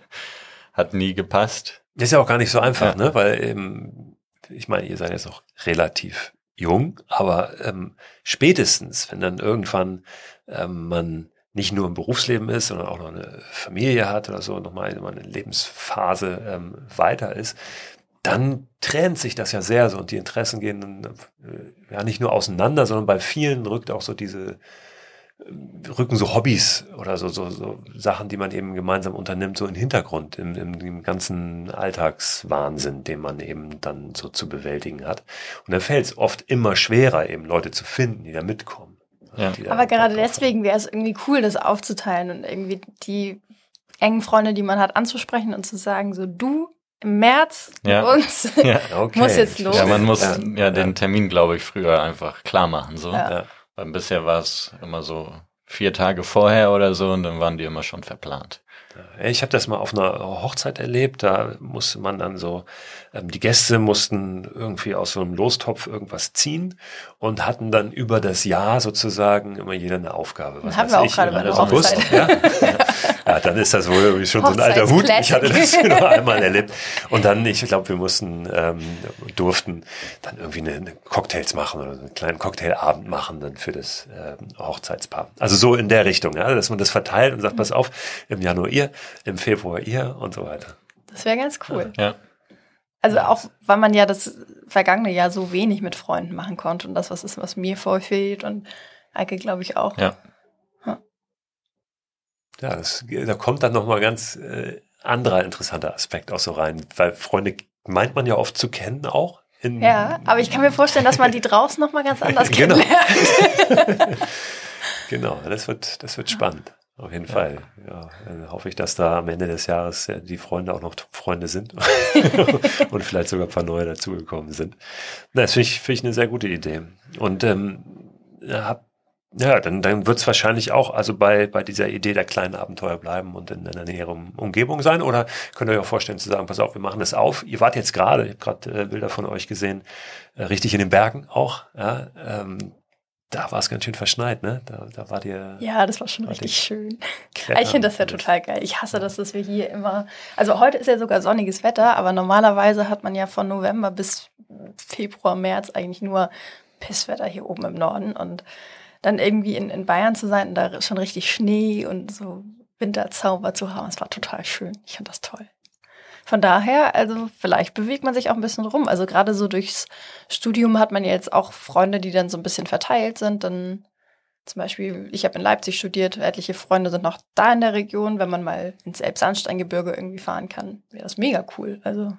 hat nie gepasst. Das ist ja auch gar nicht so einfach, ja. ne? Weil eben, ich meine, ihr seid jetzt noch relativ jung, aber ähm, spätestens, wenn dann irgendwann ähm, man nicht nur im Berufsleben ist, sondern auch noch eine Familie hat oder so, nochmal eine Lebensphase ähm, weiter ist, dann trennt sich das ja sehr so und die Interessen gehen dann, äh, ja nicht nur auseinander, sondern bei vielen rückt auch so diese äh, rücken so Hobbys oder so, so, so Sachen, die man eben gemeinsam unternimmt, so in den Hintergrund, im, im, im ganzen Alltagswahnsinn, den man eben dann so zu bewältigen hat. Und dann fällt es oft immer schwerer, eben Leute zu finden, die da mitkommen. Ja. Aber gerade deswegen wäre es irgendwie cool, das aufzuteilen und irgendwie die engen Freunde, die man hat, anzusprechen und zu sagen, so du im März ja. uns <laughs> ja. <laughs> Okay. muss jetzt los. Ja, man muss ja, ja den Termin, glaube ich, früher einfach klar machen. So. Ja. Weil bisher war es immer so vier Tage vorher oder so und dann waren die immer schon verplant. Ich habe das mal auf einer Hochzeit erlebt, da musste man dann so, die Gäste mussten irgendwie aus so einem Lostopf irgendwas ziehen und hatten dann über das Jahr sozusagen immer jeder eine Aufgabe. Was haben wir auch ich, gerade bei einer Hochzeit. Ja? <laughs> ja, dann ist das wohl irgendwie schon so ein alter Hut. Ich hatte das nur einmal erlebt. Und dann, ich glaube, wir mussten, ähm, durften dann irgendwie eine, eine Cocktails machen oder einen kleinen Cocktailabend machen dann für das äh, Hochzeitspaar. Also so in der Richtung, ja, dass man das verteilt und sagt, pass auf, im Januar ihr, im Februar ihr und so weiter. Das wäre ganz cool. Ja. Also auch, weil man ja das vergangene Jahr so wenig mit Freunden machen konnte und das was ist, was mir vorfehlt und Eike, glaube ich, auch. Ja. Ja, das, da kommt dann nochmal ganz äh, anderer interessanter Aspekt auch so rein, weil Freunde meint man ja oft zu kennen auch. ja, aber ich kann mir vorstellen, dass man die draußen nochmal ganz anders <laughs> genau. kennenlernt. <laughs> genau, das wird, das wird spannend. Auf jeden ja. Fall. Ja, dann hoffe ich, dass da am Ende des Jahres die Freunde auch noch Freunde sind <laughs> <laughs> und vielleicht sogar ein paar neue dazugekommen sind. Na, das finde ich, find ich eine sehr gute Idee. Und ähm, hab, ja, dann, dann wird es wahrscheinlich auch also bei, bei dieser Idee der kleinen Abenteuer bleiben und in einer näheren Umgebung sein. Oder könnt ihr euch auch vorstellen zu sagen, pass auf, wir machen das auf. Ihr wart jetzt gerade, ich habe gerade äh, Bilder von euch gesehen, äh, richtig in den Bergen auch. Ja, ähm, da war es ganz schön verschneit, ne? Da, da war dir. Ja, das war schon war richtig schön. Ich finde das ja total geil. Ich hasse das, dass wir hier immer. Also heute ist ja sogar sonniges Wetter, aber normalerweise hat man ja von November bis Februar, März eigentlich nur Pisswetter hier oben im Norden. Und dann irgendwie in, in Bayern zu sein und da schon richtig Schnee und so Winterzauber zu haben, das war total schön. Ich fand das toll. Von daher, also vielleicht bewegt man sich auch ein bisschen rum. Also gerade so durchs Studium hat man ja jetzt auch Freunde, die dann so ein bisschen verteilt sind. Dann zum Beispiel, ich habe in Leipzig studiert, etliche Freunde sind noch da in der Region. Wenn man mal ins Elbsandsteingebirge irgendwie fahren kann, wäre das mega cool. Also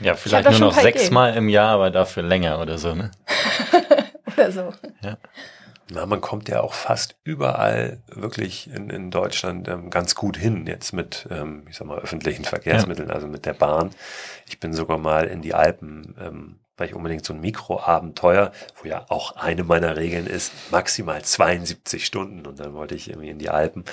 ja, vielleicht nur noch sechsmal im Jahr, aber dafür länger oder so, ne? <laughs> oder so. Ja. Na, man kommt ja auch fast überall wirklich in, in Deutschland ähm, ganz gut hin, jetzt mit, ähm, ich sag mal, öffentlichen Verkehrsmitteln, ja. also mit der Bahn. Ich bin sogar mal in die Alpen, ähm, weil ich unbedingt so ein Mikroabenteuer, wo ja auch eine meiner Regeln ist, maximal 72 Stunden. Und dann wollte ich irgendwie in die Alpen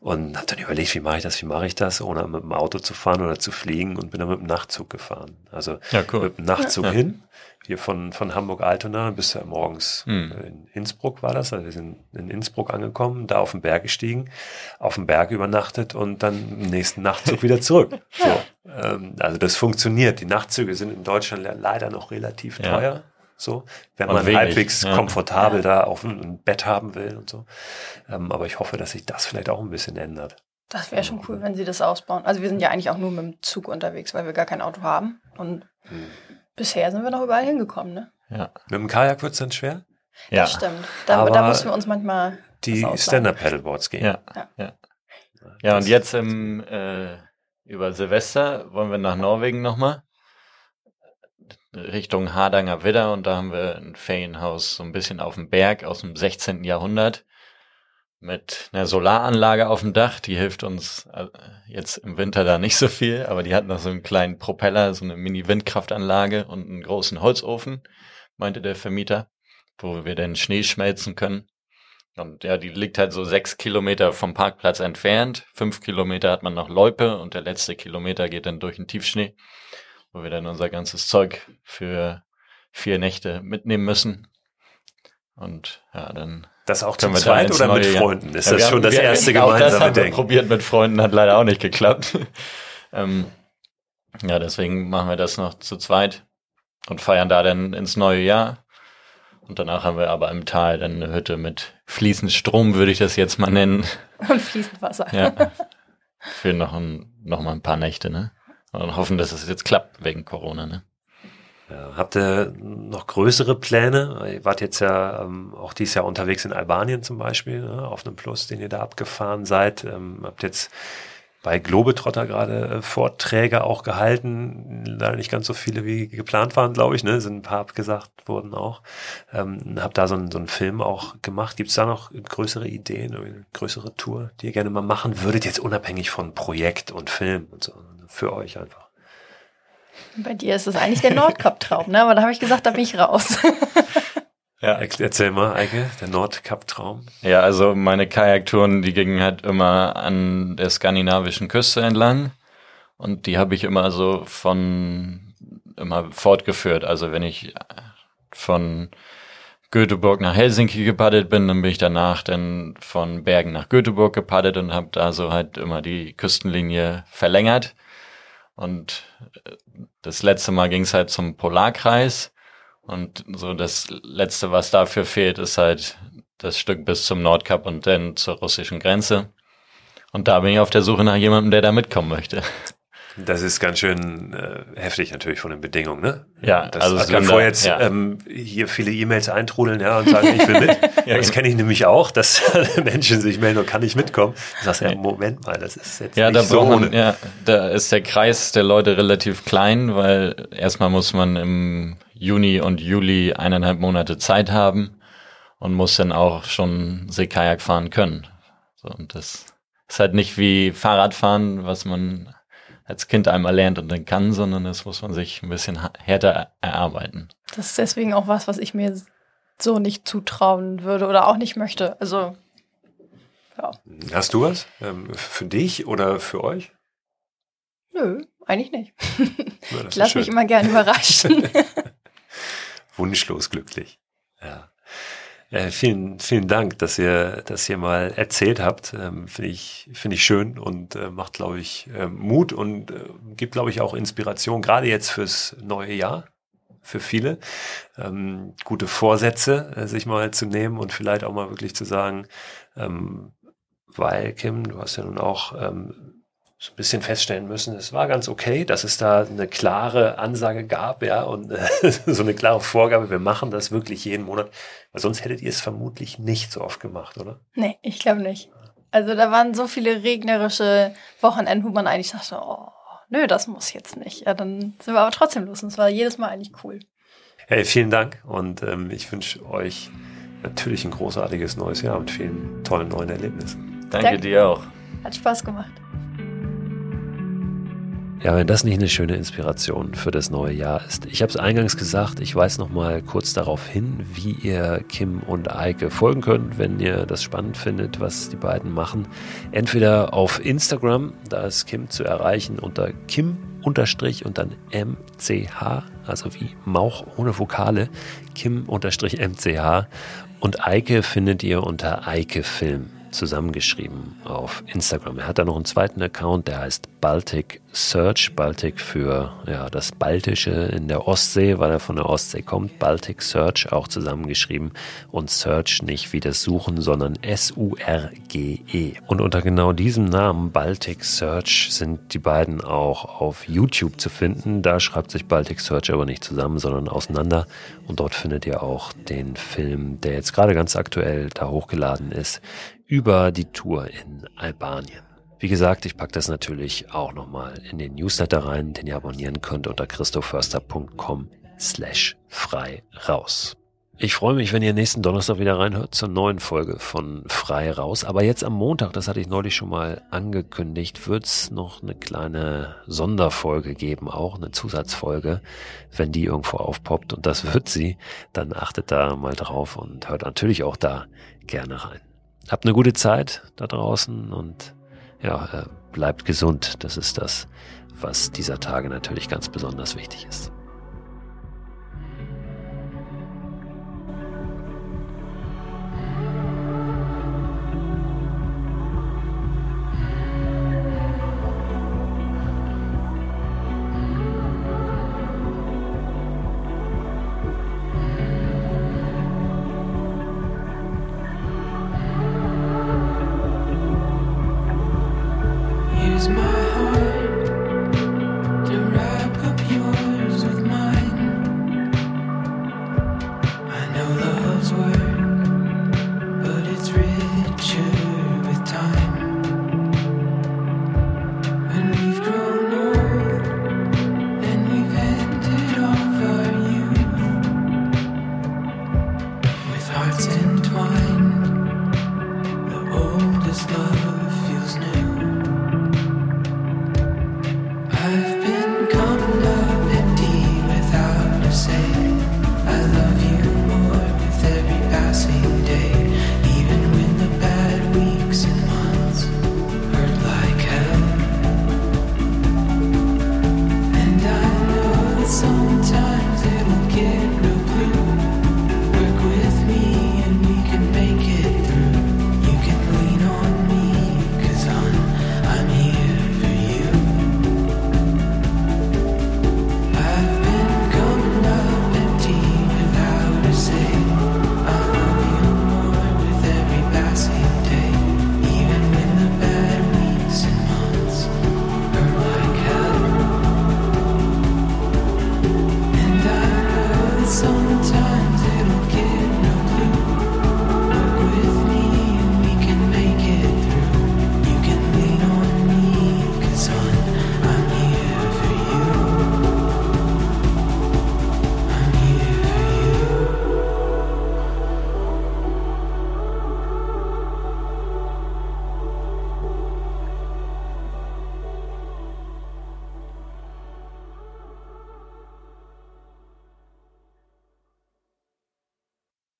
und habe dann überlegt, wie mache ich das, wie mache ich das, ohne mit dem Auto zu fahren oder zu fliegen und bin dann mit dem Nachtzug gefahren. Also ja, cool. mit dem Nachtzug ja. hin hier von, von Hamburg-Altona bis ja morgens hm. in Innsbruck war das. Also wir sind in Innsbruck angekommen, da auf den Berg gestiegen, auf dem Berg übernachtet und dann im nächsten Nachtzug wieder zurück. <laughs> So, Ähm, also das funktioniert. Die Nachtzüge sind in Deutschland leider noch relativ Ja. teuer. So, wenn Und man wenig, halbwegs ja. komfortabel da auf ein, ein Bett haben will und so. Ähm, aber ich hoffe, dass sich das vielleicht auch ein bisschen ändert. Das wäre schon cool, wenn sie das ausbauen. Also wir sind ja eigentlich auch nur mit dem Zug unterwegs, weil wir gar kein Auto haben. Und Hm. Bisher sind wir noch überall hingekommen, ne? Ja. Mit dem Kajak wird's dann schwer? Ja. Das stimmt. Da, Aber da müssen wir uns manchmal Die. Stand-Up-Paddleboards gehen. Ja. Ja. Ja. Ja, und jetzt im, äh, über Silvester wollen wir nach Norwegen nochmal. Richtung Hardanger Widder und da haben wir ein Ferienhaus so ein bisschen auf dem Berg aus dem 16. Jahrhundert mit einer Solaranlage auf dem Dach. Die hilft uns äh, jetzt im Winter da nicht so viel, aber die hat noch so einen kleinen Propeller, so eine Mini-Windkraftanlage und einen großen Holzofen, meinte der Vermieter, wo wir den Schnee schmelzen können. Und ja, die liegt halt so sechs Kilometer vom Parkplatz entfernt. Fünf Kilometer hat man noch Loipe und der letzte Kilometer geht dann durch den Tiefschnee, wo wir dann unser ganzes Zeug für vier Nächte mitnehmen müssen. Und ja, dann Das auch zu zweit oder mit neue Jahr- Freunden? Ist Ja, das wir schon haben- das wir- erste das gemeinsame haben wir Denken? probiert mit Freunden, hat leider auch nicht geklappt. <laughs> ähm, ja, deswegen machen wir das noch zu zweit und feiern da dann ins neue Jahr. Und danach haben wir aber im Tal dann eine Hütte mit fließend Strom, würde ich das jetzt mal nennen. <laughs> und fließend Wasser. Ja. <laughs> Für noch, ein, noch mal ein paar Nächte, ne? Und hoffen, dass es jetzt klappt wegen Corona, ne? Habt ihr noch größere Pläne? Ihr wart jetzt ja ähm, auch dieses Jahr unterwegs in Albanien zum Beispiel, ne, auf einem Plus, den ihr da abgefahren seid. Ähm, habt jetzt bei Globetrotter gerade äh, Vorträge auch gehalten. Leider nicht ganz so viele, wie geplant waren, glaube ich. Ne? Sind ein paar abgesagt worden auch. Ähm, habt da so einen, so Film auch gemacht. Gibt es da noch größere Ideen, eine größere Tour, die ihr gerne mal machen würdet, jetzt unabhängig von Projekt und Film und so, für euch einfach? Bei dir ist es eigentlich der Nordkap-Traum, ne? Aber da habe ich gesagt, da bin ich raus. <laughs> Ja, Er- Erzähl mal, Eike, der Nordkap-Traum. Ja, also meine Kajaktouren, die gingen halt immer an der skandinavischen Küste entlang. Und die habe ich immer so von immer fortgeführt. Also wenn ich von Göteborg nach Helsinki gepaddelt bin, dann bin ich danach dann von Bergen nach Göteborg gepaddelt und habe da so halt immer die Küstenlinie verlängert. Und äh, das letzte Mal ging es halt zum Polarkreis. Und so das letzte, was dafür fehlt, ist halt das Stück bis zum Nordkap und dann zur russischen Grenze. Und da bin ich auf der Suche nach jemandem, der da mitkommen möchte. Das ist ganz schön äh, heftig natürlich von den Bedingungen, ne? Ja, das, also also, bevor jetzt ja. ähm, hier viele E-Mails eintrudeln ja, und sagen, ich will mit. <laughs> Ja, das kenne ich nämlich auch, dass <laughs> Menschen sich melden und kann ich mitkommen. Du sagst ja, Ja. Moment mal, das ist jetzt Ja, nicht so man, ohne. ja, da ist der Kreis der Leute relativ klein, weil erstmal muss man im Juni und Juli eineinhalb Monate Zeit haben und muss dann auch schon Seekajak fahren können. So, und das ist halt nicht wie Fahrradfahren, was man als Kind einmal lernt und dann kann, sondern das muss man sich ein bisschen härter erarbeiten. Das ist deswegen auch was, was ich mir so nicht zutrauen würde oder auch nicht möchte. Also, ja, Hast du was? Ähm, für dich oder für euch? nö, eigentlich nicht. Ja, Ich <laughs> lasse mich immer gern überraschen. <laughs> Wunschlos glücklich. Ja. Äh, vielen, vielen Dank, dass ihr, dass ihr mal erzählt habt. Ähm, Finde ich, finde ich schön und äh, macht, glaube ich, äh, Mut und äh, gibt, glaube ich, auch Inspiration, gerade jetzt fürs neue Jahr, für viele. Ähm, gute Vorsätze, äh, sich mal zu nehmen und vielleicht auch mal wirklich zu sagen, ähm, weil, Kim, du hast ja nun auch ähm, so ein bisschen feststellen müssen, es war ganz okay, dass es da eine klare Ansage gab, ja, und äh, <laughs> so eine klare Vorgabe, wir machen das wirklich jeden Monat, weil sonst hättet ihr es vermutlich nicht so oft gemacht, oder? nee, ich glaube nicht. Also da waren so viele regnerische Wochenenden, wo man eigentlich dachte, oh, nö, das muss jetzt nicht. Ja, dann sind wir aber trotzdem los und es war jedes Mal eigentlich cool. Hey, vielen Dank und ähm, ich wünsche euch natürlich ein großartiges neues Jahr mit vielen tollen neuen Erlebnissen. Danke, Danke. dir auch. Hat Spaß gemacht. Ja, wenn das nicht eine schöne Inspiration für das neue Jahr ist. Ich habe es eingangs gesagt, ich weise noch mal kurz darauf hin, wie ihr Kim und Eike folgen könnt, wenn ihr das spannend findet, was die beiden machen. Entweder auf Instagram, da ist Kim zu erreichen unter Kim unterstrich und dann MCH, also wie Mauch ohne Vokale, Kim unterstrich MCH und Eike findet ihr unter Eike Film zusammengeschrieben auf Instagram. Er hat da noch einen zweiten Account, der heißt Baltic Search. Baltic für ja, das Baltische in der Ostsee, weil er von der Ostsee kommt. Baltic Search auch zusammengeschrieben und Search nicht wie das Suchen, sondern S-U-R-G-E. Und unter genau diesem Namen Baltic Search sind die beiden auch auf YouTube zu finden. Da schreibt sich Baltic Search aber nicht zusammen, sondern auseinander. Und dort findet ihr auch den Film, der jetzt gerade ganz aktuell da hochgeladen ist, über die Tour in Albanien. Wie gesagt, ich packe das natürlich auch nochmal in den Newsletter rein, den ihr abonnieren könnt unter christoförster.com slash frei raus. Ich freue mich, wenn ihr nächsten Donnerstag wieder reinhört zur neuen Folge von Frei raus. Aber jetzt am Montag, das hatte ich neulich schon mal angekündigt, wird es noch eine kleine Sonderfolge geben, auch eine Zusatzfolge, wenn die irgendwo aufpoppt. Und das wird sie. Dann achtet da mal drauf und hört natürlich auch da gerne rein. Habt eine gute Zeit da draußen und ja, äh, bleibt gesund. Das ist das, was dieser Tage natürlich ganz besonders wichtig ist.